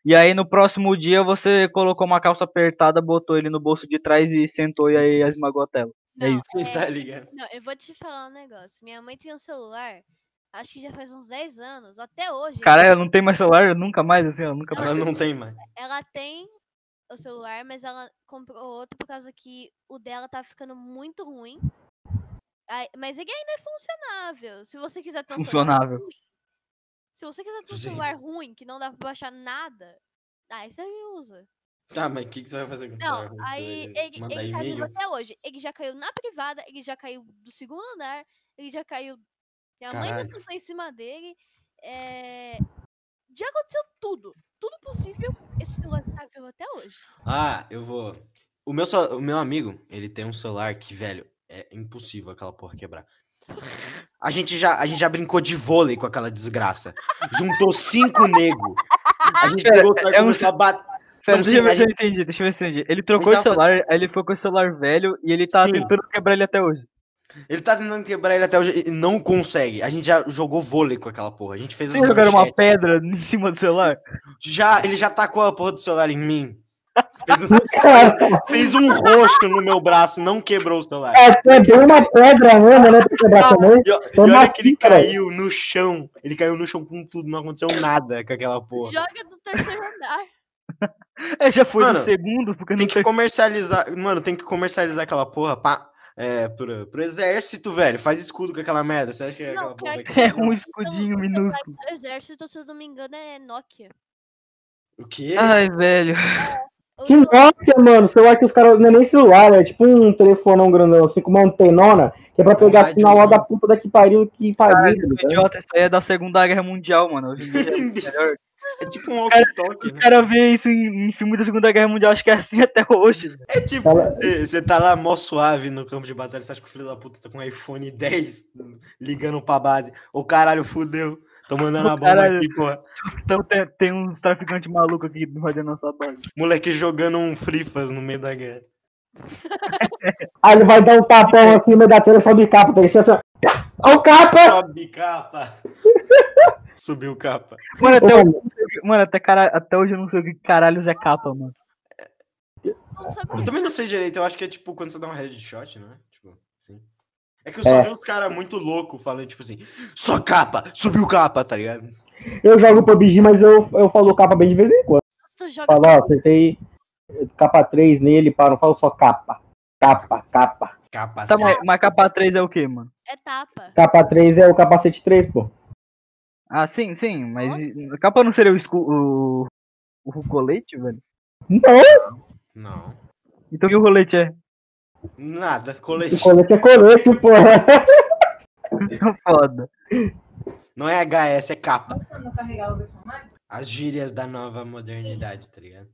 e aí no próximo dia você colocou uma calça apertada, botou ele no bolso de trás e sentou e aí esmagou a tela. É Não, isso. é- Tá ligado? não, eu vou te falar um negócio. Minha mãe tem um celular, acho que já faz uns 10 anos, até hoje. Caralho, ela não tem mais celular nunca mais, assim, ó, nunca mais. Ela não tem mais. Ela tem o celular, mas ela comprou outro por causa que o dela tá ficando muito ruim. Aí- mas ele ainda é funcionável. Se você quiser ter um celular Funcionável. ruim. Se você quiser ter um Sim. celular ruim, que não dá pra baixar nada, aí você usa. Tá, mas o que, que você vai fazer com o celular? Não, aí ele, ele tá vivo até hoje. Ele já caiu na privada, ele já caiu do segundo andar, ele já caiu. Minha mãe já Caralho. sentou em cima dele. é, Já aconteceu tudo. Tudo possível. Esse celular tá vivo até hoje. Ah, eu vou. O meu, o meu amigo, ele tem um celular que, velho, é impossível aquela porra quebrar. A gente já, a gente já brincou de vôlei com aquela desgraça. Juntou cinco nego. A gente Pera, pegou o celular é um a bater. Não, deixa eu ver se eu entendi, deixa eu ver se eu entendi. Ele trocou o celular, aí ele foi com o celular velho e ele tá Sim. tentando quebrar ele até hoje. Ele tá tentando quebrar ele até hoje e não consegue. A gente já jogou vôlei com aquela porra. A gente fez Vocês jogaram uma pedra em cima do celular? Já, ele já tacou a porra do celular em mim. Fez um, <laughs> fez um roxo no meu braço, não quebrou o celular. É, é bem uma pedra mesmo, né? Pra quebrar também. E, e olha que ele caiu no chão. Ele caiu no chão com tudo, não aconteceu nada com aquela porra. Joga do terceiro andar. <laughs> É, já foi Mano, no segundo, porque Tem que terceiro. comercializar. Mano, tem que comercializar aquela porra pra, é, pro, pro exército, velho. Faz escudo com aquela merda. Você acha que Não, aquela pior É um O escudinho o minúsculo. do exército, se eu não me engano, é Nokia. O quê? Ai, velho. O Que celular- Nokia, mano. Celular que os caras. Não é nem celular, é tipo um telefonão grandão, assim, com uma antenona, que é pra pegar rádiozão. sinal lá da puta da que pariu que pariu. Caralho, tá é idiota, isso aí é da Segunda Guerra Mundial, mano. Hoje em dia é <laughs> melhor. É tipo um walkie-talkie, Os né? caras veem isso em, em filme da Segunda Guerra Mundial, acho que é assim <laughs> até hoje. velho. É tipo, você tá lá mó suave no campo de batalha, você acha que o filho da puta tá com um iPhone 10 ligando pra base. Ô caralho, fudeu. Tô mandando a bomba caralho. aqui, porra. Então tem, tem uns traficantes malucos aqui invadindo nossa base. Moleque jogando um frifas no meio da guerra. <laughs> Aí ele vai dar um tapão assim no meio da tela, sobe capa, tá ligado? Assim, ó. Ó o capa! Sobe capa. Subiu capa. Mano, até, Ô, hoje, eu não sei o que- mano, até, cara, até hoje eu não sei o que caralhos é capa, mano. Eu também não sei direito, eu acho que é tipo quando você dá um headshot, não é? Tipo, assim. É que eu só É. vi uns caras muito loucos falando, tipo assim, só capa, subiu capa, tá ligado? Eu jogo PUBG, mas eu, eu falo capa bem de vez em quando. tu joga Falo, ó, acertei capa 3 nele, pá, não falo só capa. Capa, capa. Capa Tá, mas, mas capa 3 é o que, mano? é tapa. Capa 3 é o capacete 3, pô. Ah, sim, sim, mas e- capa não seria o, escu o, o colete, velho? Não, Não. Então o que o colete é? Nada, o colete. colete é colete, porra. <laughs> Foda. Não é HS, é capa. As gírias da nova modernidade, tá ligado?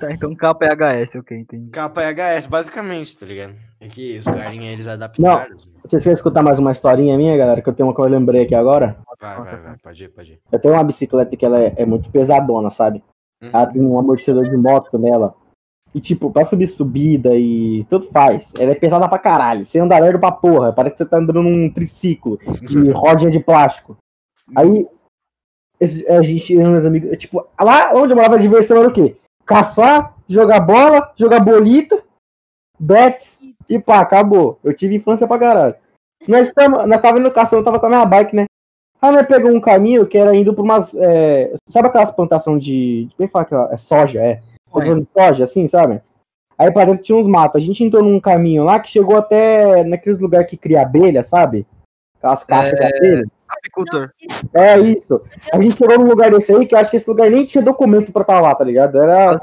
Tá, então capa é HS, ok, entendi. Capa é HS, basicamente, tá ligado? É que os carinha eles adaptaram. Vocês querem escutar mais uma historinha minha, galera? Que eu tenho uma que eu lembrei aqui agora. Vai, vai, vai, pode ir, pode ir. Eu tenho uma bicicleta que ela é, é muito pesadona, sabe? Uhum. Ela tem um amortecedor de moto nela. E, tipo, pra subir subida e tudo faz. Ela é pesada pra caralho. Você anda lerdo pra porra. Parece que você tá andando num triciclo de <laughs> rodinha de plástico. Aí, esse- a gente, eu meus amigos, tipo, lá onde eu morava a diversão era o quê? Caçar, jogar bola, jogar bolita, bets e pá, acabou. Eu tive infância pra caralho. Nós, tamo, nós tava indo caçando, eu tava com a minha bike, né? Aí nós pegou um caminho que era indo pra umas. é, sabe aquelas plantações de. Como é que fala aquela? É soja, é. Plantação de soja, assim, sabe? Aí pra dentro tinha uns matos. A gente entrou num caminho lá que chegou até naqueles lugares que cria abelha, sabe? Aquelas caixas de abelha. Apicultor. Isso, É isso. A gente chegou num lugar desse aí que eu acho que esse lugar nem tinha documento pra estar lá, tá ligado? Era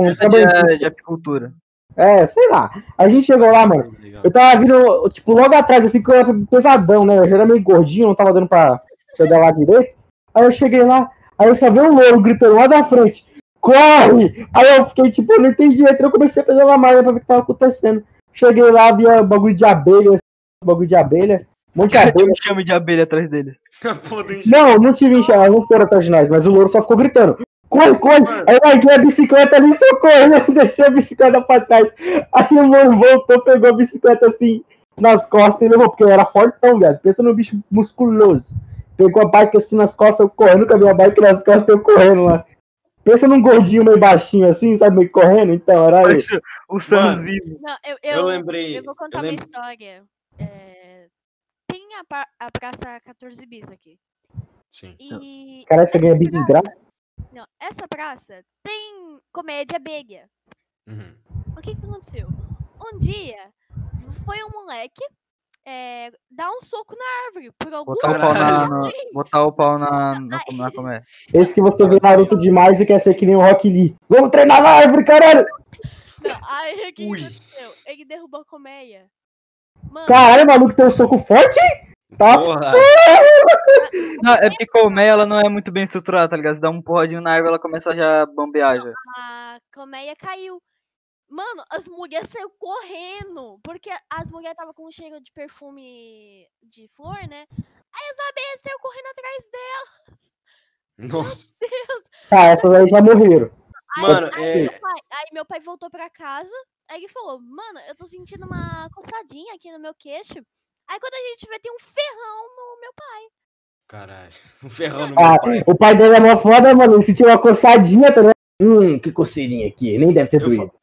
de, de apicultura. É, sei lá. A gente chegou lá, mano. Eu tava vindo, tipo, logo atrás, assim, que eu era pesadão, né? Eu já era meio gordinho, não tava dando pra pegar lá direito. Aí eu cheguei lá, aí eu só vi um louro gritando lá da frente. corre! Aí eu fiquei tipo, eu não entendi. Então eu comecei a pedalar mais pra ver o que tava acontecendo. Cheguei lá, via bagulho de abelha, bagulho de abelha. Monte de abelha. um chame de abelha atrás do <laughs> Não, não tive enxerga, não foram atrás de nós, mas o louro só ficou gritando. Corre, corre! Aí eu larguei a bicicleta ali, socorro, deixei a bicicleta pra trás. Aí o louro voltou, pegou a bicicleta assim nas costas e levou, porque eu era fortão, velho. Pensa no bicho musculoso. Pegou a bike assim nas costas, eu correndo, nunca vi a bike nas costas, eu correndo lá. Pensa num gordinho meio baixinho assim, sabe, meio correndo, então, era. Parece o Sans vivo. Não, eu, Eu eu, lembrei. eu vou eu contar minha lembro- história. É, tem a, pra- a Praça 14 Bis aqui. Sim. E. Caralho, você ganha praça- desgraça? Não, essa praça tem comédia abelha. Uhum. O que que aconteceu? Um dia, foi um moleque é, dar um soco na árvore. Por algum Botar o pau na, botar o pau na, na, na é? Esse que você vê Naruto demais e quer ser que nem o Rock Lee. Vamos treinar na árvore, caralho! Não, aí o que, aconteceu? Ele derrubou a colmeia. Mano, Caralho, o maluco tem um soco forte, hein? Tá? Porra! Não, é porque colmeia ela não é muito bem estruturada, tá ligado? Se dá um porradinho na árvore, ela começa já a bambear já. a colmeia caiu. Mano, as mulheres saíram correndo. Porque as mulheres estavam com um cheiro de perfume de flor, né? Aí as abelhas saíram correndo atrás dela. Nossa. Tá, essas aí já morreram. Aí, Mano, aí, é- meu pai, aí meu pai voltou pra casa. Aí ele falou: Mano, eu tô sentindo uma coçadinha aqui no meu queixo. Aí quando a gente vê, tem um ferrão no meu pai. Caralho. <laughs> Um ferrão no Ah, meu pai. o pai dele é mó foda, mano. Ele sentiu uma coçadinha, tá ligado? Hum, que coceirinha aqui. Nem deve ter doído. fa-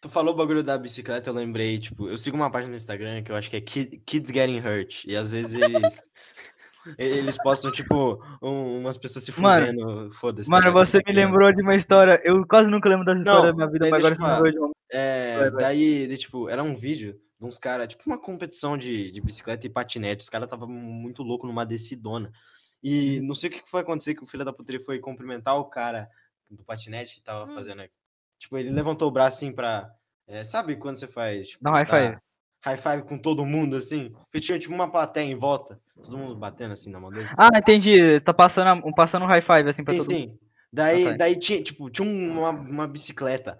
Tu falou o bagulho da bicicleta, eu lembrei, tipo, eu sigo uma página no Instagram que eu acho que é Ki- Kids Getting Hurt. E às vezes eles. <laughs> <laughs> Eles postam, tipo, um- umas pessoas se fudendo. Foda-se. tá Mano, você me lembrou de uma história. Eu quase nunca lembro das Não, histórias da minha vida, mas agora você lembrou de uma. É, daí, de, tipo, era um vídeo de uns caras, tipo uma competição de, de bicicleta e patinete. Os caras estavam muito louco numa decidona. E não sei o que foi acontecer, que o filho da puta ele foi cumprimentar o cara do patinete que tava Hum. fazendo. Tipo, ele levantou o braço assim pra. é, sabe quando você faz? Tipo, Dá um high five. High five com todo mundo, assim? Porque tinha tipo uma plateia em volta. Todo mundo batendo assim na mão dele. Ah, entendi. Tá passando, um, passando um high five assim pra Sim, todo mundo. sim. Daí, Ah, tá. daí tinha, tipo, tinha uma, uma bicicleta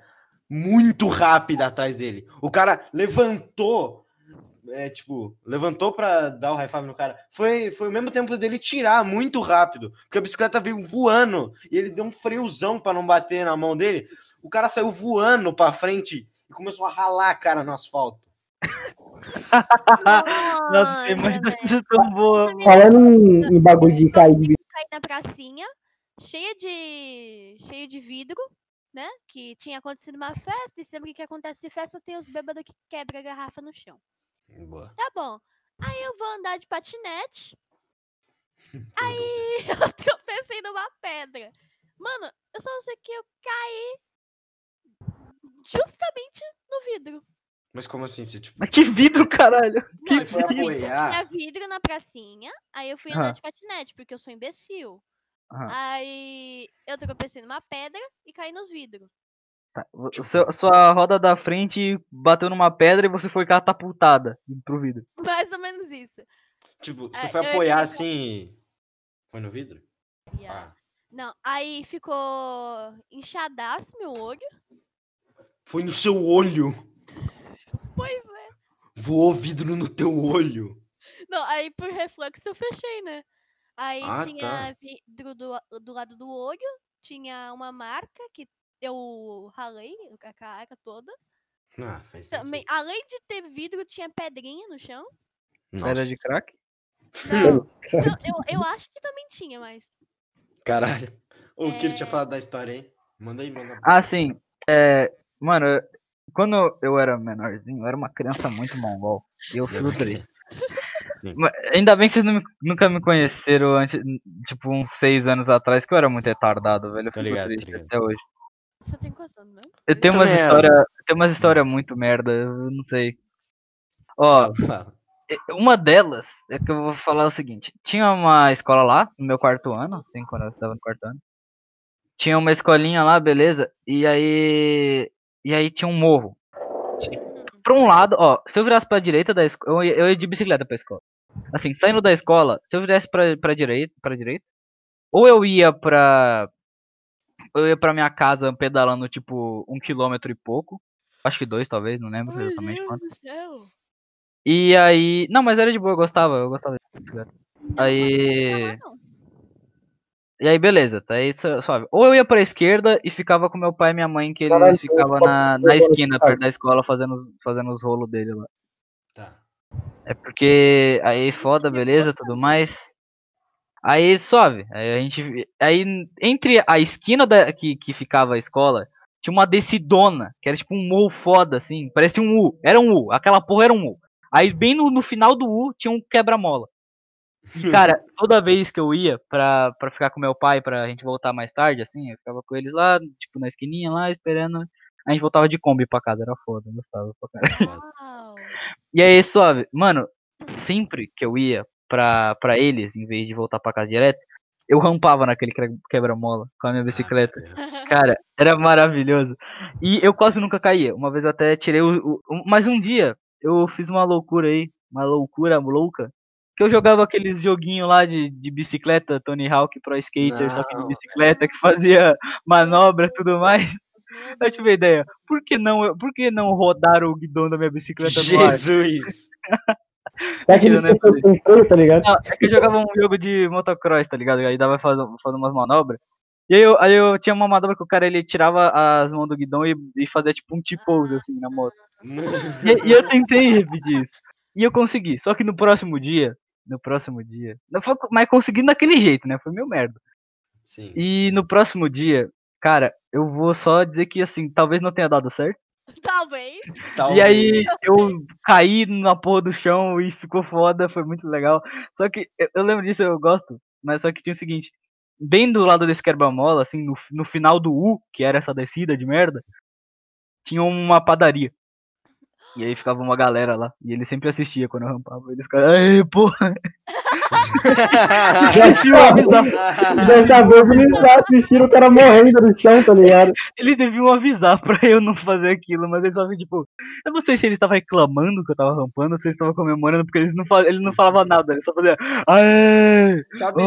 muito rápida atrás dele. O cara levantou, é, tipo, levantou pra dar o high five no cara. Foi, foi o mesmo tempo dele tirar muito rápido, porque a bicicleta veio voando e ele deu um freuzão pra não bater na mão dele. O cara saiu voando pra frente e começou a ralar a cara no asfalto. <laughs> <laughs> Nossa, você imagina isso tão boa. Falando em, em bagulho de cair de caí na pracinha, cheia de cheio de vidro, né? Que tinha acontecido uma festa, e sempre que acontece festa tem os bêbados que quebra a garrafa no chão. Boa. Tá bom. Aí eu vou andar de patinete. <laughs> Aí <laughs> eu tropecei numa pedra. Mano, eu só sei que eu caí justamente no vidro. Mas como assim? Você, tipo, Mas que vidro, caralho. Que você foi vidro. apoiar? Tinha vidro na pracinha, aí eu fui andar de patinete, porque eu sou imbecil. Aí eu tropecei numa pedra e caí nos vidros. O seu- sua roda da frente bateu numa pedra e você foi catapultada pro vidro. <laughs> Mais ou menos isso. Tipo, você É, foi apoiar ia- assim. Foi no vidro? Yeah. Ah. Não, aí ficou inchadaço meu olho. Foi no seu olho. Pois é. Voou vidro no teu olho. Não, aí por reflexo eu fechei, né? Aí Ah, tinha tá. vidro do, do lado do olho, tinha uma marca que eu ralei a cara toda. Ah, faz Também, sentido. além de ter vidro, tinha pedrinha no chão. Pedra de Nossa, crack? Não, <laughs> eu, eu, eu acho que também tinha, mas. Caralho. O que ele tinha É. falado da história, hein? Manda aí, manda. Ah, sim. É, mano, eu- quando eu era menorzinho, eu era uma criança muito mongol. E eu fico triste. <laughs> Sim. Ainda bem que vocês não me- nunca me conheceram antes, tipo, uns seis anos atrás, que eu era muito retardado, velho. Eu fico ligado, triste ligado. até hoje. Você tem quantos anos mesmo? Eu tenho umas histórias. Tenho umas histórias muito merda, eu não sei. Ó, uma delas é que eu vou falar o seguinte: tinha uma escola lá, no meu quarto ano, assim, quando eu estava no quarto ano. Tinha uma escolinha lá, beleza? E aí. E aí tinha um morro. Pra um lado, ó, se eu virasse pra direita da escola. Eu, ia- eu ia de bicicleta pra escola. Assim, saindo da escola, se eu virasse pra, pra direita, pra direita, ou eu ia pra. eu ia pra minha casa pedalando, tipo, um quilômetro e pouco. Acho que dois, talvez, não lembro exatamente quanto. céu. E aí. Não, mas era de boa, eu gostava, eu gostava de bicicleta. Aí. E aí, beleza, tá aí su- suave. Ou eu ia pra esquerda e ficava com meu pai e minha mãe, que eles Caralho, ficavam na, na esquina, perto da escola, fazendo, os- fazendo os rolos dele lá. Tá. É porque aí foda, beleza, tudo mais. Aí suave. Aí a gente. Aí entre a esquina da, que, que ficava a escola, tinha uma descidona, que era tipo um morro foda, assim. Parecia um U. Era um U. Aquela porra era um U. Aí bem no, no final do U tinha um quebra-mola. E, cara, toda vez que eu ia pra, pra ficar com meu pai, pra gente voltar mais tarde, assim, eu ficava com eles lá, tipo, na esquininha lá, esperando. A gente voltava de Kombi pra casa, era foda, eu gostava pra caralho. Uau. <laughs> E aí, suave, mano, sempre que eu ia pra, pra eles, em vez de voltar pra casa direto, eu rampava naquele que- quebra-mola com a minha bicicleta. <laughs> Cara, era maravilhoso. E eu quase nunca caía. Uma vez até tirei o. o- mas um dia eu fiz uma loucura aí. Uma loucura louca. Que eu jogava aqueles joguinhos lá de, de bicicleta, Tony Hawk Pro Skater, só que de Não, bicicleta, que fazia manobra e tudo mais. Eu tive a ideia. Por que não, por que não rodar o guidão da minha bicicleta no ar? Jesus! <laughs> Que ele né, tá ligado? Não, é que eu jogava um jogo de motocross, tá ligado? Aí dava pra fazer, fazer umas manobras. E aí eu, aí eu tinha uma manobra que o cara ele tirava as mãos do guidão e, e fazia tipo um T-pose assim na moto. E, e eu tentei repetir isso. E eu consegui. Só que no próximo dia. No próximo dia. Não foi, mas consegui daquele jeito, né? Foi meio merda. Sim. E no próximo dia, cara, eu vou só dizer que assim, talvez não tenha dado certo. Talvez. <laughs> E aí eu caí na porra do chão e ficou foda, foi muito legal. Só que eu, eu lembro disso, eu gosto, mas só que tinha o seguinte, bem do lado desse quebra-mola, assim, no, no final do U, que era essa descida de merda, tinha uma padaria. E aí ficava uma galera lá, e ele sempre assistia quando eu rampava. Eles ficavam, ai, porra, <laughs> já tinha avisar. Dessa vez eles assistiram o cara morrendo no chão, tá ligado? Eles deviam avisar pra eu não fazer aquilo, mas eles estavam tipo. Eu não sei se eles estavam reclamando que eu tava rampando, ou se eles estavam comemorando, porque eles não, fa- ele não falavam nada, eles só faziam. Aê! Sabe,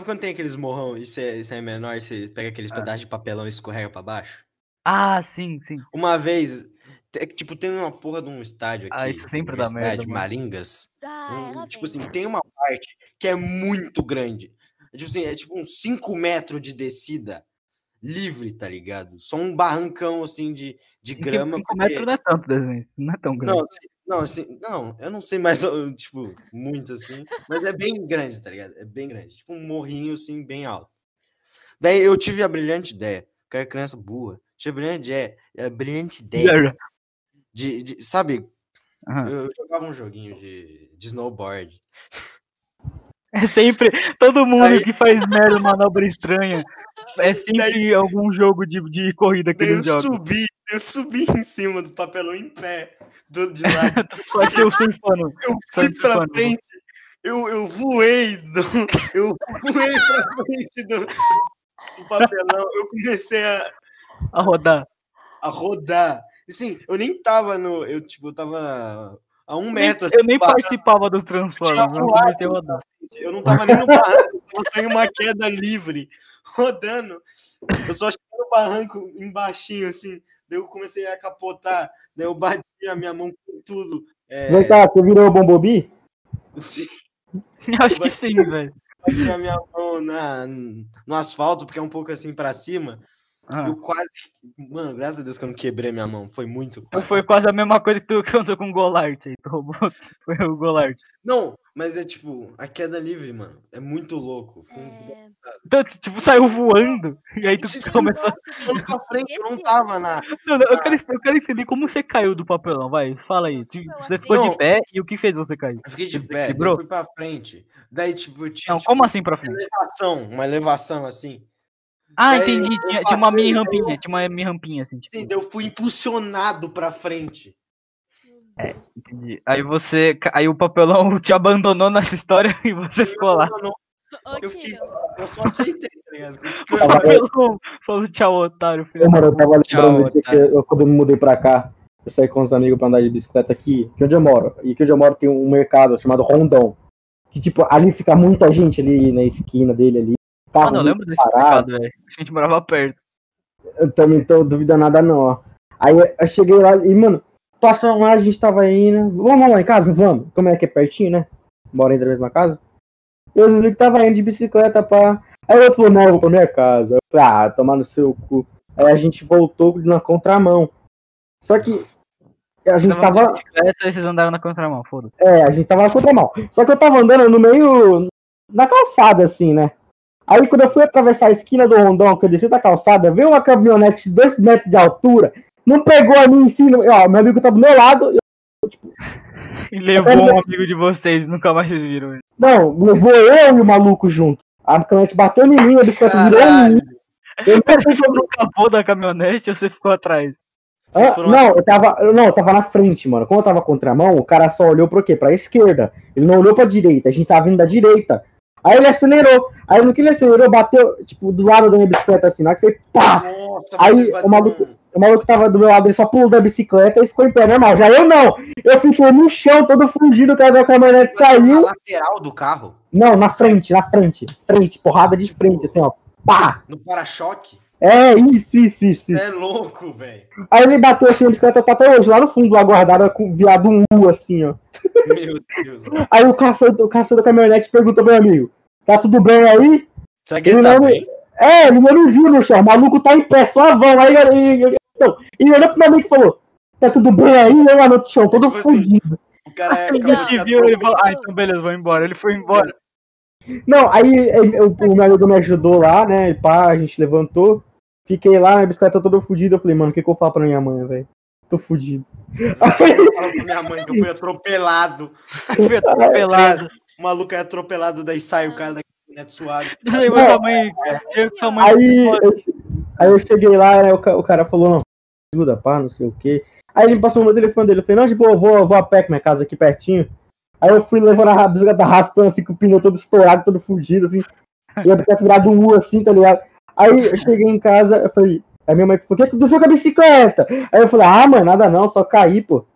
Ah. quando tem aqueles morrão e você você é menor e você pega aqueles pedaços de papelão e escorrega pra baixo? Ah, sim, sim. Uma vez, te- tipo, tem uma porra de um estádio aqui. Ah, isso sempre dá cidade, merda, mano. Maringas. Ah, um- tipo assim, tem uma parte que é muito grande. É tipo assim, é tipo uns 5 metros de descida livre, tá ligado? Só um barrancão assim de, de Cinco, grama. cinco porque- metros não é tanto desenho, não é tão grande. Não, assim, não, assim, não, eu não sei mais, <laughs> tipo, muito assim, mas é bem grande, tá ligado? É bem grande, tipo um morrinho assim, bem alto. Daí eu tive a brilhante ideia, que era criança burra, tive a brilhante ideia, a brilhante ideia de, de- sabe, Aham. eu jogava um joguinho de, de snowboard. É sempre. Todo mundo Aí- que faz merda, manobra estranha. É sempre algum jogo de, de corrida que Daí eu eles jogam. subi, eu subi em cima do papelão em pé, do, de lá, <laughs> Só ser o surfando. eu fui pra surfando. frente, eu, eu voei, do, eu voei pra frente do, do papelão, eu comecei a, A rodar. a rodar. Assim, eu nem tava no. Eu, tipo, eu tava a um metro assim. eu nem do participava dos Transformers, eu rodar. Eu não tava nem no barranco, eu tava em uma queda livre, <laughs> rodando. Eu só cheguei no barranco embaixinho, assim. Daí eu comecei a capotar. Daí eu bati a minha mão com tudo. É, Vem cá, você virou o Bombobi? assim, <laughs> Acho que sim, velho. bati a minha mão na, no asfalto, porque é um pouco assim pra cima. Ah. Eu quase. Mano, graças a Deus que eu não quebrei minha mão. Foi muito. Então foi quase a mesma coisa que tu contou com o Golart aí. Tu roubou. <laughs> Foi o Golart. Não, mas é tipo, a queda livre, mano. É muito louco. Foi um É. Então, tu, tipo, saiu voando. E aí tu Sim, sim, começou. Eu não pra frente, eu não tava na. Não, não, eu, quero, eu quero entender como você caiu do papelão, vai. Fala aí. Tu- Você ficou Não. de pé e o que fez você cair? Eu fiquei de Você pé, quebrou? eu fui pra frente. Daí, tipo, eu tinha Não, tipo, como assim pra uma frente? elevação, uma elevação assim. Ah, daí entendi. eu Tinha, tinha uma mini daí rampinha. Tinha uma mini rampinha, assim, tipo. Sim, eu fui impulsionado pra frente. Entendi. Aí você. Aí o papelão <laughs> te abandonou nessa história <laughs> e você ficou lá. Eu, não- eu fiquei. Eu só aceitei, tá ligado? O eu papelão falou tchau, otário, filho. Ô, mano, eu tava Tchau, lembrando de que eu, quando eu me mudei pra cá, eu saí com os amigos pra andar de bicicleta aqui, que é onde eu moro. E que onde eu moro tem um mercado chamado Rondão. Que, tipo, ali fica muita gente ali na esquina dele ali. Mano, eu lembro desse parado. velho. A gente morava perto. Eu também tô duvidando nada não, ó. Aí eu- cheguei lá e, mano, passando lá, a gente tava indo. Vamos lá em casa? Vamos. Como é que é pertinho, né? Bora ainda na mesma casa. Eu vi que tava indo de bicicleta pra. Aí o outro falou, não, eu vou pra minha casa. Eu falei, ah, tomar no seu cu. Aí a gente voltou na contramão. Só que a gente Tava tava. bicicleta vocês andaram na contramão, foda-se. É, a gente tava na contramão. Só que eu tava andando no meio. na calçada, assim, né? Aí quando eu fui atravessar a esquina do rondão, que eu desci da calçada, veio uma caminhonete de 2 metros de altura, não pegou a mim em cima. Ó, meu amigo tá do meu lado. eu- E levou um amigo de vocês, nunca mais vocês viram ele. não, levou eu e o maluco junto. A caminhonete bateu em mim, a bicicleta virou em mim. Eu não sei Você no capô da caminhonete ou você ficou atrás? Ah, foram não, eu tava, não, eu tava na frente, mano. Como eu tava contramão, o cara só olhou pro quê? Pra esquerda. Ele não olhou pra direita. A gente tava vindo da direita. Aí ele acelerou. Aí no que ele acelerou, bateu, tipo, do lado da minha bicicleta assim, na que foi pá! Nossa, Aí, o maluco- O maluco tava do meu lado, ele só pulou da bicicleta e ficou em pé, normal. Já eu não. Eu fiquei no chão, todo fugido, o cara da caminhonete bateram na saiu. lateral do carro, Não, na frente, na frente. Frente, porrada de frente, assim, ó. Pá! no para-choque. É, isso, isso, isso, Você isso. é louco, velho. Aí ele bateu assim, a bicicleta tá até hoje, lá no fundo, lá guardada, com viado um U, assim, ó. Meu Deus. Aí o caçador, o caçador da caminhonete pergunta pro meu amigo: Tá tudo bem aí? Será que ele Ele tá não- bem? É, ele não viu no chão, o maluco tá em pé, suavão. Aí ele, ele, então, ele olhou pro meu amigo e falou: Tá tudo bem aí? Eu lá no chão, todo Tipo assim. O cara é. De- viu, ele falou, ah, então beleza, vou embora. Ele foi embora. Não, aí ele- o, o meu amigo me ajudou lá, né? E pá, a gente levantou. Fiquei lá, minha bicicleta toda fudida. Eu falei, mano, o que, que eu falo pra minha mãe, velho? Tô fudido. Pra minha mãe que eu fui atropelado. Fui atropelado. O maluco é atropelado, daí sai o cara da caminhonete suave. Aí sua mãe, sua mãe. Aí eu, aí eu cheguei lá, né, o, ca- o cara falou, não, ajuda, pá, não sei o quê. Aí ele passou no meu telefone dele, eu falei, não, de boa, eu vou, eu vou a pé com minha casa aqui pertinho. Aí eu fui levando a bicicleta arrastando, assim, com o pneu todo estourado, todo fudido, assim. E a bicicleta virada um U, assim, tá ligado? Aí eu cheguei em casa, eu falei, aí minha mãe falou, o que aconteceu com a bicicleta? Aí eu falei, ah, mano, nada não, só caí, pô.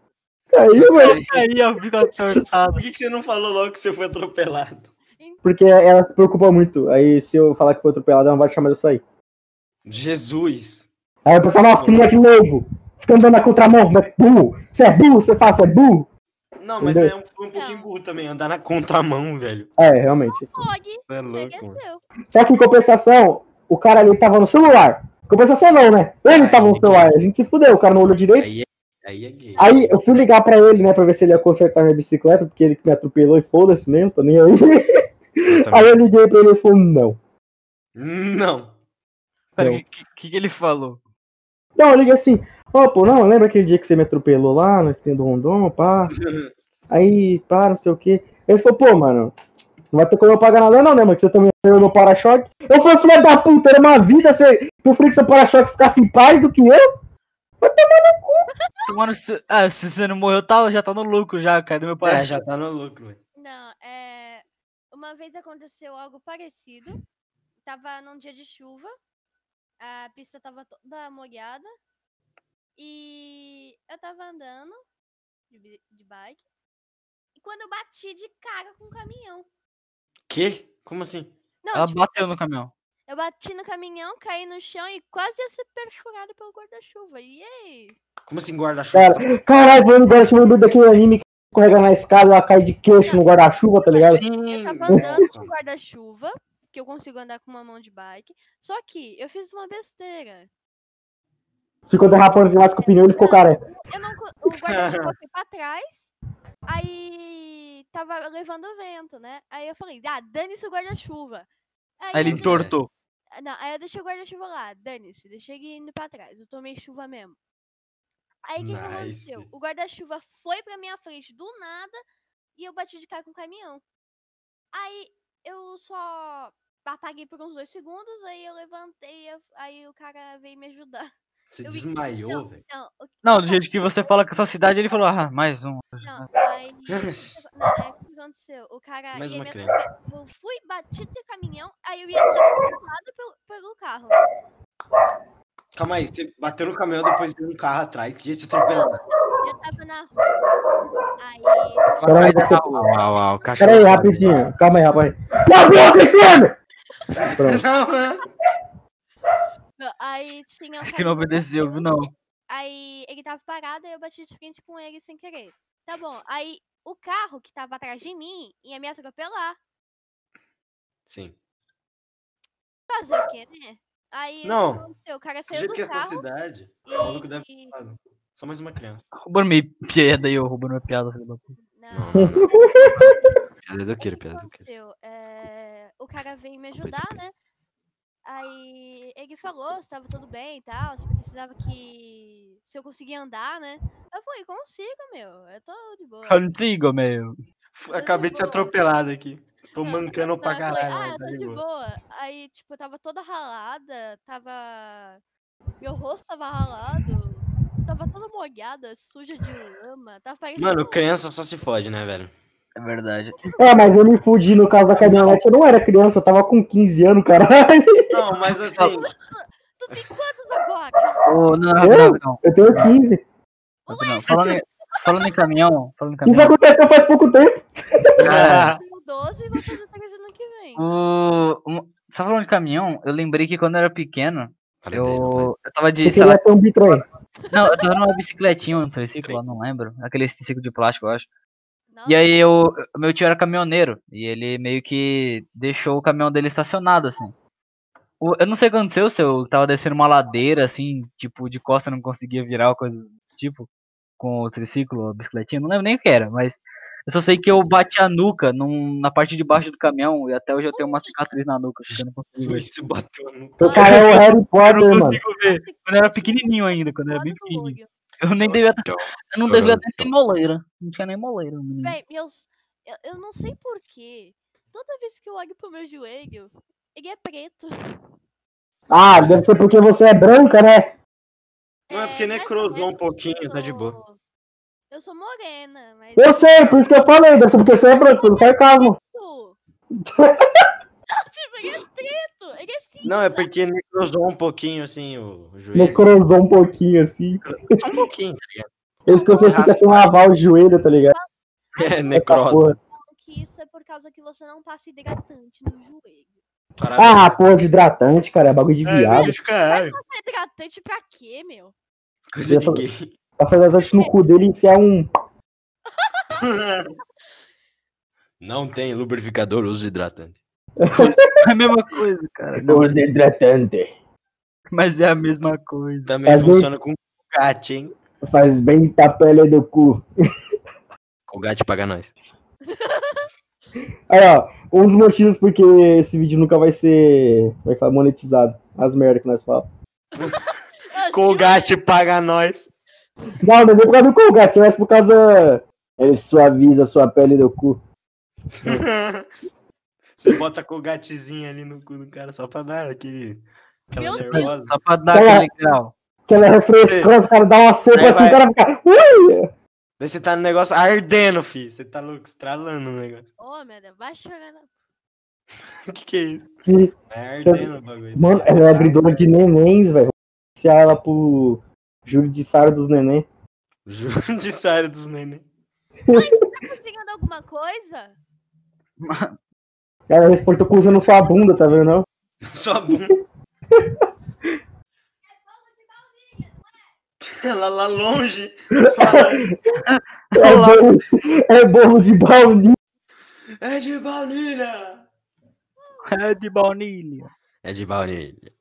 Caí, mano. Aí, ó, fica atortado. Por que, que você não falou logo que você foi atropelado? Porque ela se preocupa muito. Aí se eu falar que foi atropelado, ela não vai deixar mais eu sair. Jesus. Aí eu pensava, nossa, que moleque louco. Fica andando na contramão, moleque burro. Você é burro, você faz, você é burro. Não, mas Entendeu? é um, foi um pouquinho burro também, andar na contramão, velho. É, realmente. Você é louco, mano. mereceu. Só que em compensação, o cara ali tava no celular. Compensação não, né? Ele tava no celular, a gente se fudeu, o cara não olhou direito. Aí é, aí é gay. Aí eu fui ligar pra ele, né, pra ver se ele ia consertar minha bicicleta, porque ele que me atropelou e foda-se mesmo, tô nem aí. Eu também. Aí eu liguei pra ele e falou, não. Não. O que, que, ele falou? Não, eu liguei assim, ó, pô, não, lembra aquele dia que você me atropelou lá na esquina do Rondon, pá? <laughs> Aí, pá, não sei o quê. Ele falou, pô, mano, não vai ter como eu pagar nada não, né, mano, que você também ganhou meu para-choque. Eu falei, filho da puta, era uma vida, você preferia que seu para-choque ficasse em paz do que eu? <laughs> Mano, se, ah, se você não morreu, tá, já tá no lucro já, cara. Meu pai. É, já tá no lucro, velho. Não, é. Uma vez aconteceu algo parecido. Tava num dia de chuva. A pista tava toda molhada. E eu tava andando de, bi- de bike. E quando eu bati de cara com o caminhão. Que? Como assim? Não, Ela tipo, bateu no caminhão. eu bati no caminhão, caí no chão e quase ia ser perfurado pelo guarda-chuva. E aí? Como assim guarda-chuva? Cara, caralho, no guarda-chuva lembrei daquele anime que escorrega na escada, ela cai de queixo no guarda-chuva, tá ligado? Sim. Eu tava andando com guarda-chuva, que eu consigo andar com uma mão de bike. Só que eu fiz uma besteira. Ficou derrapando demais com o pneu e ficou careca. Eu não, o guarda-chuva foi pra trás, aí tava levando o vento, né? Aí eu falei, ah, dane-se o guarda-chuva. Aí ele eu- entortou. Não, aí eu deixei o guarda-chuva lá, dane-se, deixei ele indo pra trás. Eu tomei chuva mesmo. Aí o que, que aconteceu? Nice. O guarda-chuva foi pra minha frente do nada e eu bati de cara com o caminhão. Aí eu só apaguei por uns dois segundos, aí eu levantei, aí o cara veio me ajudar. Você Eu vi- desmaiou, velho. Não, o Não, do jeito que você fala com essa cidade, ele falou, ah, mais um. Não, aí. Não, aí o que aconteceu? O cara. Mais uma me crente. Eu fui, bati de caminhão, aí eu ia ser atropelada pelo, pelo carro. Calma aí, você bateu no caminhão depois de um carro atrás que ia te atropelar. Eu tava na rua. Aí. Peraí, deixa eu... Uau, uau, cachorro. Peraí, rapidinho. Calma aí, rapaz. Tá bom, Cristiano! Pronto. Não, não. Aí tinha um Acho que não obedeceu, viu, frente, não. Aí ele tava parado e eu bati de frente com ele sem querer. Tá bom, aí o carro que tava atrás de mim ia me atropelar. Sim. Fazer o quê, né? Aí o que Não. aconteceu? O cara Do saiu do que essa carro cidade, e... o maluco deve ter falado. Só mais uma criança. Roubando minha piada aí, ô, roubando minha piada, filho da puta. Não, Não, não, não. <laughs> Piada do Kiro, que piada do Kiro. aconteceu? É, O cara veio me ajudar, né? Aí ele falou se tava tudo bem e tal, se precisava que. se eu conseguia andar, né? Eu falei, consigo, meu. Eu tô de boa. Contigo, meu. Acabei de ser atropelado aqui. Tô Não, mancando pra eu falei, caralho, ah, eu tá tô de de boa. boa. Aí, tipo, eu tava toda ralada, tava. Meu rosto tava ralado, tava toda molhada, suja de lama. Tava. Mano, criança só se fode, né, velho? É verdade. É, mas eu me fudi no caso da caminhonete. Eu não era criança, eu tava com 15 anos, caralho. Não, mas assim, Tu tem quantos agora? Ô, não, não, Eu? não, não, Eu tenho 15. não, não. Falando, em, falando em caminhão, falando em Isso caminhão. aconteceu faz pouco tempo. ah, Eu tenho 12 e vou fazer 13 ano que vem. O, um, só falando de caminhão, eu lembrei que quando eu era pequeno, falei dele, não eu, eu tava de, Você sei lá, um bitrem. não, eu tava numa bicicletinha, um triciclo, não lembro, aquele triciclo de plástico, eu acho. Nossa, E aí eu, meu tio era caminhoneiro, e ele meio que deixou o caminhão dele estacionado, assim. O- eu não sei o que aconteceu, se eu tava descendo uma ladeira, assim, tipo, de costa não conseguia virar, ou coisa desse tipo, com o triciclo, a bicicletinha, não lembro nem o que era, mas eu só sei que eu bati a nuca num- na parte de baixo do caminhão, e até hoje eu tenho uma cicatriz na nuca, porque eu não consigo ver. <laughs> Se bateu no. O cara é o Harry Eu Potter, não mano. consigo ver. Quando eu era pequenininho ainda, quando eu era bem pequenininho. Eu nem devia, eu não devia ter nem moleira. Não tinha nem moleira. Véi, meus. Eu, eu não sei porquê. Toda vez que eu olho pro meu joelho, ele é preto. Ah, deve ser porque você é branca, né? Não, é porque mais ou necrosou um pouquinho, tá de boa. Eu sou morena, mas. Eu sei, por isso que eu falei. Deve ser porque você é branco, pelo sarcasmo. Não, <laughs> tipo, ele é preto. Ele é cinza. Não, é porque necrosou um pouquinho, assim, o joelho. Necrosou um pouquinho assim. Só um pouquinho, tá ligado? Esse que você fica sem lavar o joelho, tá ligado? É, necrosa. que isso é por causa que você não passa hidratante no joelho. Ah, porra de hidratante, cara. É bagulho de É, viado. vídeo, caralho. Passa hidratante pra quê, meu? Coisa de gay. Passar hidratante no cu dele e enfiar um. <laughs> Não tem lubrificador, usa hidratante. É a mesma coisa, cara. Não, Usa hidratante. mas é a mesma coisa. Também Mas funciona com Colgate, hein? Faz bem pra pele do cu. Colgate paga nós. Aí, ó. Um dos motivos porque esse vídeo nunca vai ser. Vai falar monetizado. As merdas que nós falamos. Colgate paga nós. Não, não é por causa do Colgate, mas por causa. Ele suaviza a sua pele do cu. <laughs> Você bota Colgatezinho ali no cu do cara só pra dar aquele. Aquela Meu Deus. nervosa. Só pra dar lá. aquele grau. Aquela refrescante, o cara dá uma sopa assim, o vai. cara fica. Ui! Daí você tá no negócio ardendo, fi. Você tá louco, estralando o negócio. Ô, meu Deus, vai chorar. O <laughs> que que é isso? Que- É ardendo o bagulho. Mano, ela é abridora de nenéns, velho. Vou iniciar ela pro judiciário dos neném. Judiciário dos neném. Tá conseguindo alguma coisa? Ela reportou com usando sua bunda, tá vendo? Não? Sua bunda. Ela lá longe. É bolo, é bolo de baunilha. É de baunilha. É de baunilha. É de baunilha.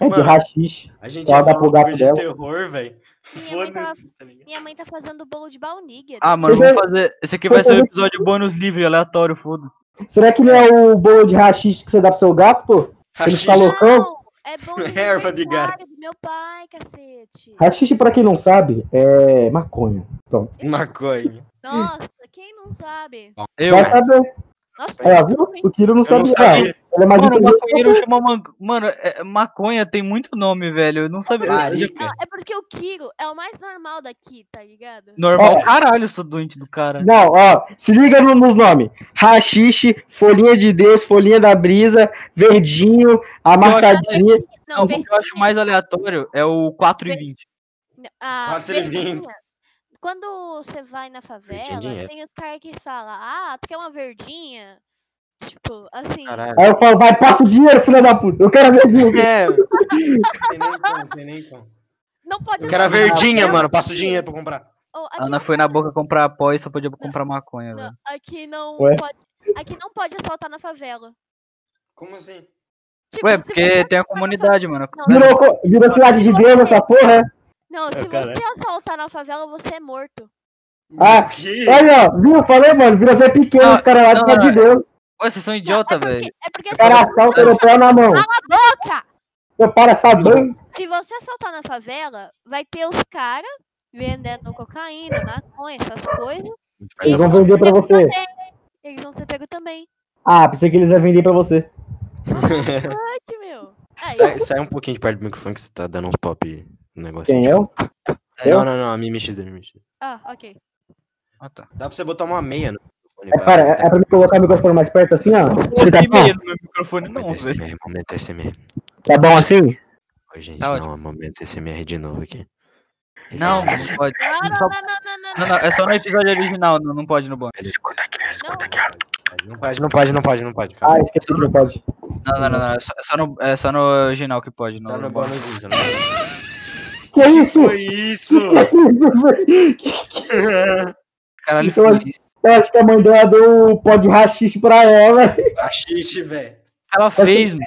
É de rachixe. A gente dá falar pro um gato de dela. terror, velho. Minha mãe tava- Foda-se, tá? Minha mãe tá fazendo bolo de baunilha. Ah, mano, vamos fazer. Esse aqui vai ser um episódio bônus livre, aleatório, foda-se. Será que não é o bolo de rachixe que você dá pro seu gato, pô? Ele falou- loucão? Não, é bolo de Erva de aniversário do meu pai, cacete. Rachixe, pra quem não sabe, é maconha. Pronto. Maconha. Nossa, quem não sabe? Eu. Vai saber. Nossa, eu viu? O Kiro não Eu não sabia. Ele é mais Mano, maconheiro chama man... Mano, é- maconha tem muito nome, velho. Eu não sabia. Larica. Não, é porque o Kiro é o mais normal daqui, tá ligado? Normal, Ó. caralho, eu sou doente do cara. Não, ó, se liga no- nos nomes. Rachixe, folhinha de Deus, folhinha da brisa, verdinho, amassadinha. Não, Não, o que eu acho mais aleatório é o 4 e 20. Ah, 4 e 20. verdinha. Quando você vai na favela, dinheiro. tem o cara que fala, ah, tu quer uma verdinha? Tipo, assim. Caralho. Aí eu falo, vai, passa o dinheiro, filha da puta. Eu quero a verdinha. <laughs> É. Tem nem como, tem nem como. Não pode Eu quero a verdinha, mano. Passa o dinheiro pra comprar. A Ana não foi na boca comprar pó e só podia comprar maconha, não, velho. aqui não Ué? pode. Aqui não pode assaltar na favela. Como assim? Tipo, Ué, porque tem a comunidade, mano. Não, Virou, virou cidade de Deus essa porra. é? Não, Ah, se caralho. você assaltar na favela, você é morto. Ah? Olha, ó, viu? Falei, mano, virou ser pequeno Não, os caras lá de não, cidade de Deus. Ué, vocês são idiota, é porque, velho. é porque se, Cara, assalto europeu na mão. boca! Eu para essa banha. se você assaltar na favela, vai ter os caras vendendo cocaína, maconha, essas coisas. Eles vão vender pra você. também. Eles vão ser pego também. Ah, pensei que eles iam vender pra você. Ai, que meu. Aí, sai, sai um pouquinho de perto do microfone que você tá dando uns pop no negócio. Quem, eu? Não, não, não. A Mimi XD, Mimi XD. Ah, ok. Ah, tá. Dá pra você botar uma meia no microfone. É, para, é, é pra me colocar o microfone mais perto assim, ó? Você tá, meia no meu microfone, não, Momento velho. Momento SMR. tá bom assim? Oi, gente, Tá não, é momento SMR de novo aqui. Não, não pode. Não, não, não, não, não, não. Não, não, é só no episódio original, não, não pode no bônus. Escuta aqui, escuta aqui. Não pode, não pode, não pode, não pode. Calma. Ah, esqueci que não pode. Não, não, não, não. É só, é só no, é só no original que pode. Só No, no bônus. bônusinho, só no bônus. Que isso? Foi isso! Que isso, velho? Caralho, Então, foi isso. Eu acho que a mãe dela deu um pó de rachixe pra ela. Achixe, velho. Ela fez, mano.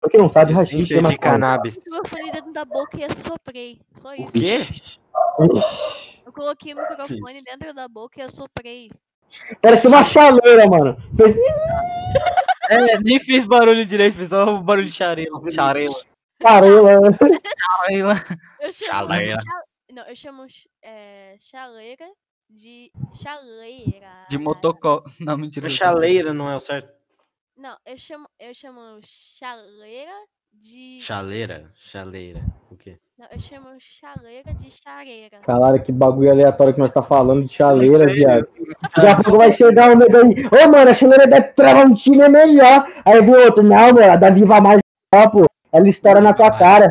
Pra quem não sabe, rachixe é de cannabis. O meu fone dentro da boca e assoprei. Só O isso. quê? Ixi, Eu coloquei o microfone dentro da boca e assoprei. Parece uma chaleira, mano. Fez É, nem fez barulho direito, fez só o barulho de charela. Charela. <laughs> Charela. Eu chamo. Chaleira. cha- Não, eu chamo é, chaleira de. Chaleira. De motocó. <laughs> Não, mentira. Chaleira não é o certo. Não, eu chamo. Eu chamo chaleira de. Chaleira? Chaleira. O quê? Não, eu chamo chaleira de chareira. Caralho, que bagulho aleatório que nós tá falando de chaleira, viado. não Daqui a pouco vai chegar um nego aí. Ô, mano, a chaleira da Tramontina é melhor. Aí vem outro, não, mano, a da Viva Mais é melhor, pô. Ela estoura na tua cara.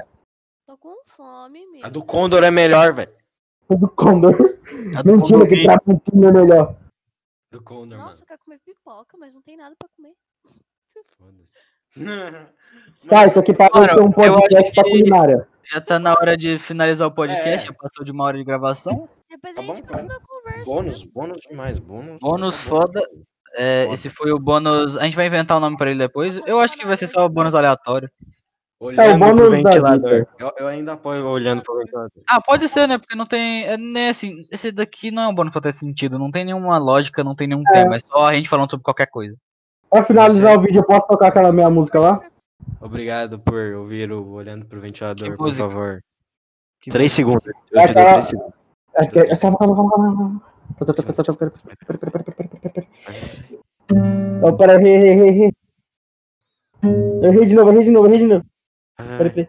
Tô com fome, meu. A do Condor é melhor, velho. Do Condor. A do Mentira que Condor Tramontina é melhor. Do Condor, mano. Nossa, eu quero comer pipoca, mas não tem nada pra comer. Foda-se. <laughs> Tá, isso aqui parou de ser um Mano, podcast pra que- culinária. Já tá na hora de finalizar o podcast, É. já passou de uma hora de gravação. Depois Tá a gente bom, continua a conversa. Bônus, né? bônus demais, bônus. Bônus tá bom. foda. É, Foda. esse foi o bônus. A gente vai inventar o nome pra ele depois. Eu acho que vai ser só o bônus aleatório. Olhando bônus pro ventilador. Eu, eu ainda apoio olhando pro ventilador. Ah, pode ser, né? Porque não tem. É, nem assim, esse daqui não é um bônus pra ter sentido. Não tem nenhuma lógica, não tem nenhum tema. É só a gente falando sobre qualquer coisa. Pra finalizar o vídeo, eu posso tocar aquela minha música lá? Obrigado por ouvir o Olhando pro Ventilador, Que por música? favor. Que Três segundos. Eu É te aquela- três segundos. É que- é- Calma, pera, pera, pera, pera. Eu errei de novo, errei de novo, errei de novo. Ai.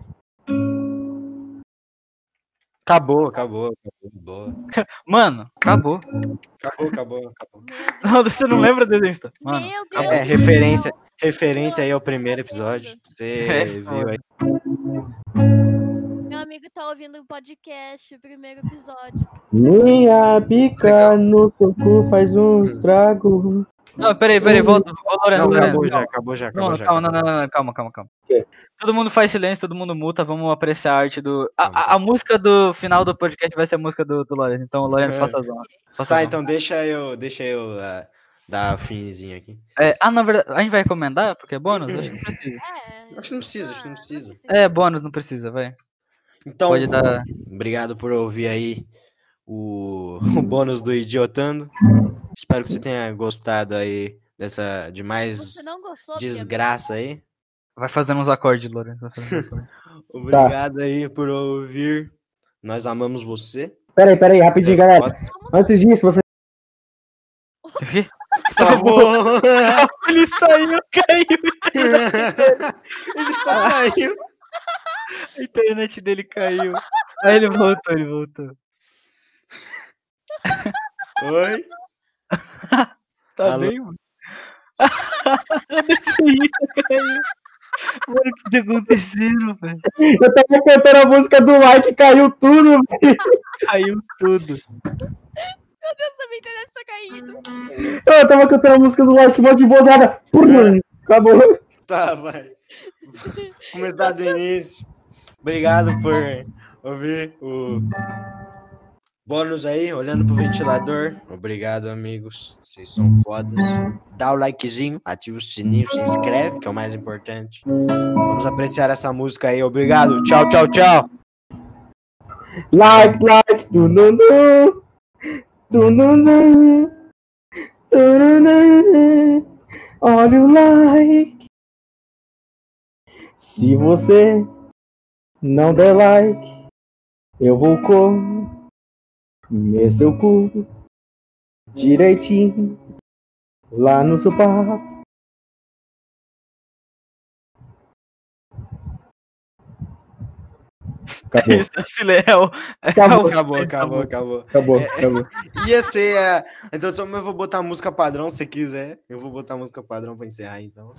Acabou, acabou, acabou. Boa. <laughs> Mano, acabou. Acabou, acabou, acabou. Deus. Você não lembra desse Insta? Meu Mano, Deus. É, referência, referência aí ao primeiro episódio. Você É, viu aí. Meu amigo tá ouvindo o podcast, o primeiro episódio. Minha pica no seu cu faz um estrago. não, peraí, peraí, volta. Lorena, Não, acabou já, acabou já, acabou Não, já. calma, não, não, não, calma, calma, calma. Todo mundo faz silêncio, todo mundo multa, vamos apreciar a arte do. A, a, a música do final do podcast vai ser a música do, do Lourenço. Então, Lourenço, É. faça as honras. Faça Tá, as então deixa eu, deixa eu ah, dar finzinho aqui. É, ah, na verdade, a gente vai recomendar? Porque é bônus? Acho que não precisa. É. Acho que não precisa, acho que não precisa. É, bônus, não precisa, vai. Então, Pode dar. obrigado por ouvir aí o, <laughs> o bônus do Idiotando. Espero que você tenha gostado aí dessa de mais Você não gostou? Bia? desgraça aí. Vai fazendo uns acordes, Lourenço. <laughs> Obrigado aí por ouvir. Nós amamos você. Pera aí, pera aí, rapidinho, galera. Foda. Antes disso, você. Travou. <laughs> Ele saiu, caiu. <laughs> Ele só saiu. A internet dele caiu. Aí ele voltou, ele voltou. Oi? Tá Alô? bem, mano? Isso, caiu. Mano, o que tá acontecendo, velho? Eu tava cantando a música do like e caiu tudo, velho. Caiu tudo. Deus, a minha internet tá caindo. Eu tava cantando a música do like, mó de bogada. Acabou. Tá, vai. Começar do início. Obrigado por ouvir o bônus aí, olhando pro ventilador. Obrigado, amigos. Vocês são fodas. Dá o likezinho, ativa o sininho, se inscreve, que é o mais importante. Vamos apreciar essa música aí. Obrigado. Tchau, tchau, tchau. Like, like, tu nu nu. Tu nu nu. Tu nu nu. Olha o like. Se você não der like, eu vou comer seu cu direitinho lá no seu papo. <laughs> Acabou, é é Acabou, o- Acabou, acabou, acabou. acabou, acabou. Ia ser a introdução, mas eu vou botar a música padrão se quiser. Eu vou botar a música padrão pra encerrar, então.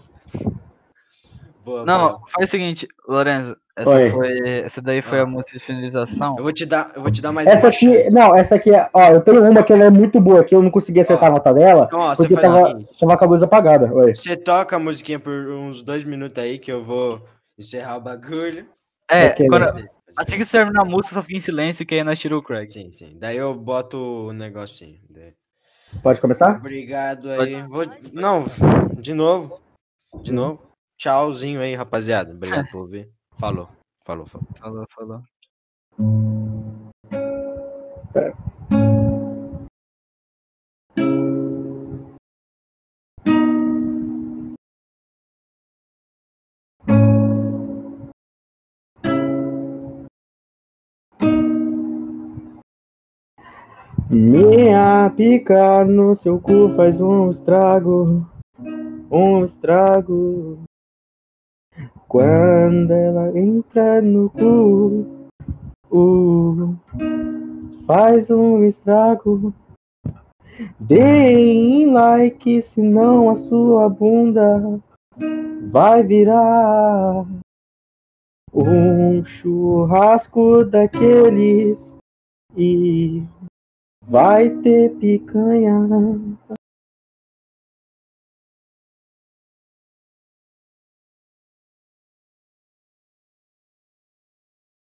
Boa, Não, boa. faz o seguinte, Lorenzo. Essa, Oi. foi, essa daí foi a música de finalização. Eu vou te dar, eu vou te dar mais Essa uma aqui, chance. não, essa aqui é, ó, eu tenho uma que ela é muito boa, que eu não consegui acertar a nota dela, Então, ó, você porque tava, tava com a luz apagada. Oi. Você toca a musiquinha por uns dois minutos aí que eu vou encerrar o bagulho. É, Ok. quando, assim que você terminar a música, só fica em silêncio que aí nós tiramos o Craig. Sim, sim. Daí eu boto o negocinho. Daí- Pode começar? Obrigado aí. Vou... Não, de novo. De novo. Tchauzinho aí, rapaziada. Obrigado por ouvir. Falou. Falou, falou. Falou, falou. Minha pica no seu cu faz um estrago, um estrago. Quando ela entra no cu, uh, faz um estrago. Deem like, senão a sua bunda vai virar um churrasco daqueles e Vai ter picanha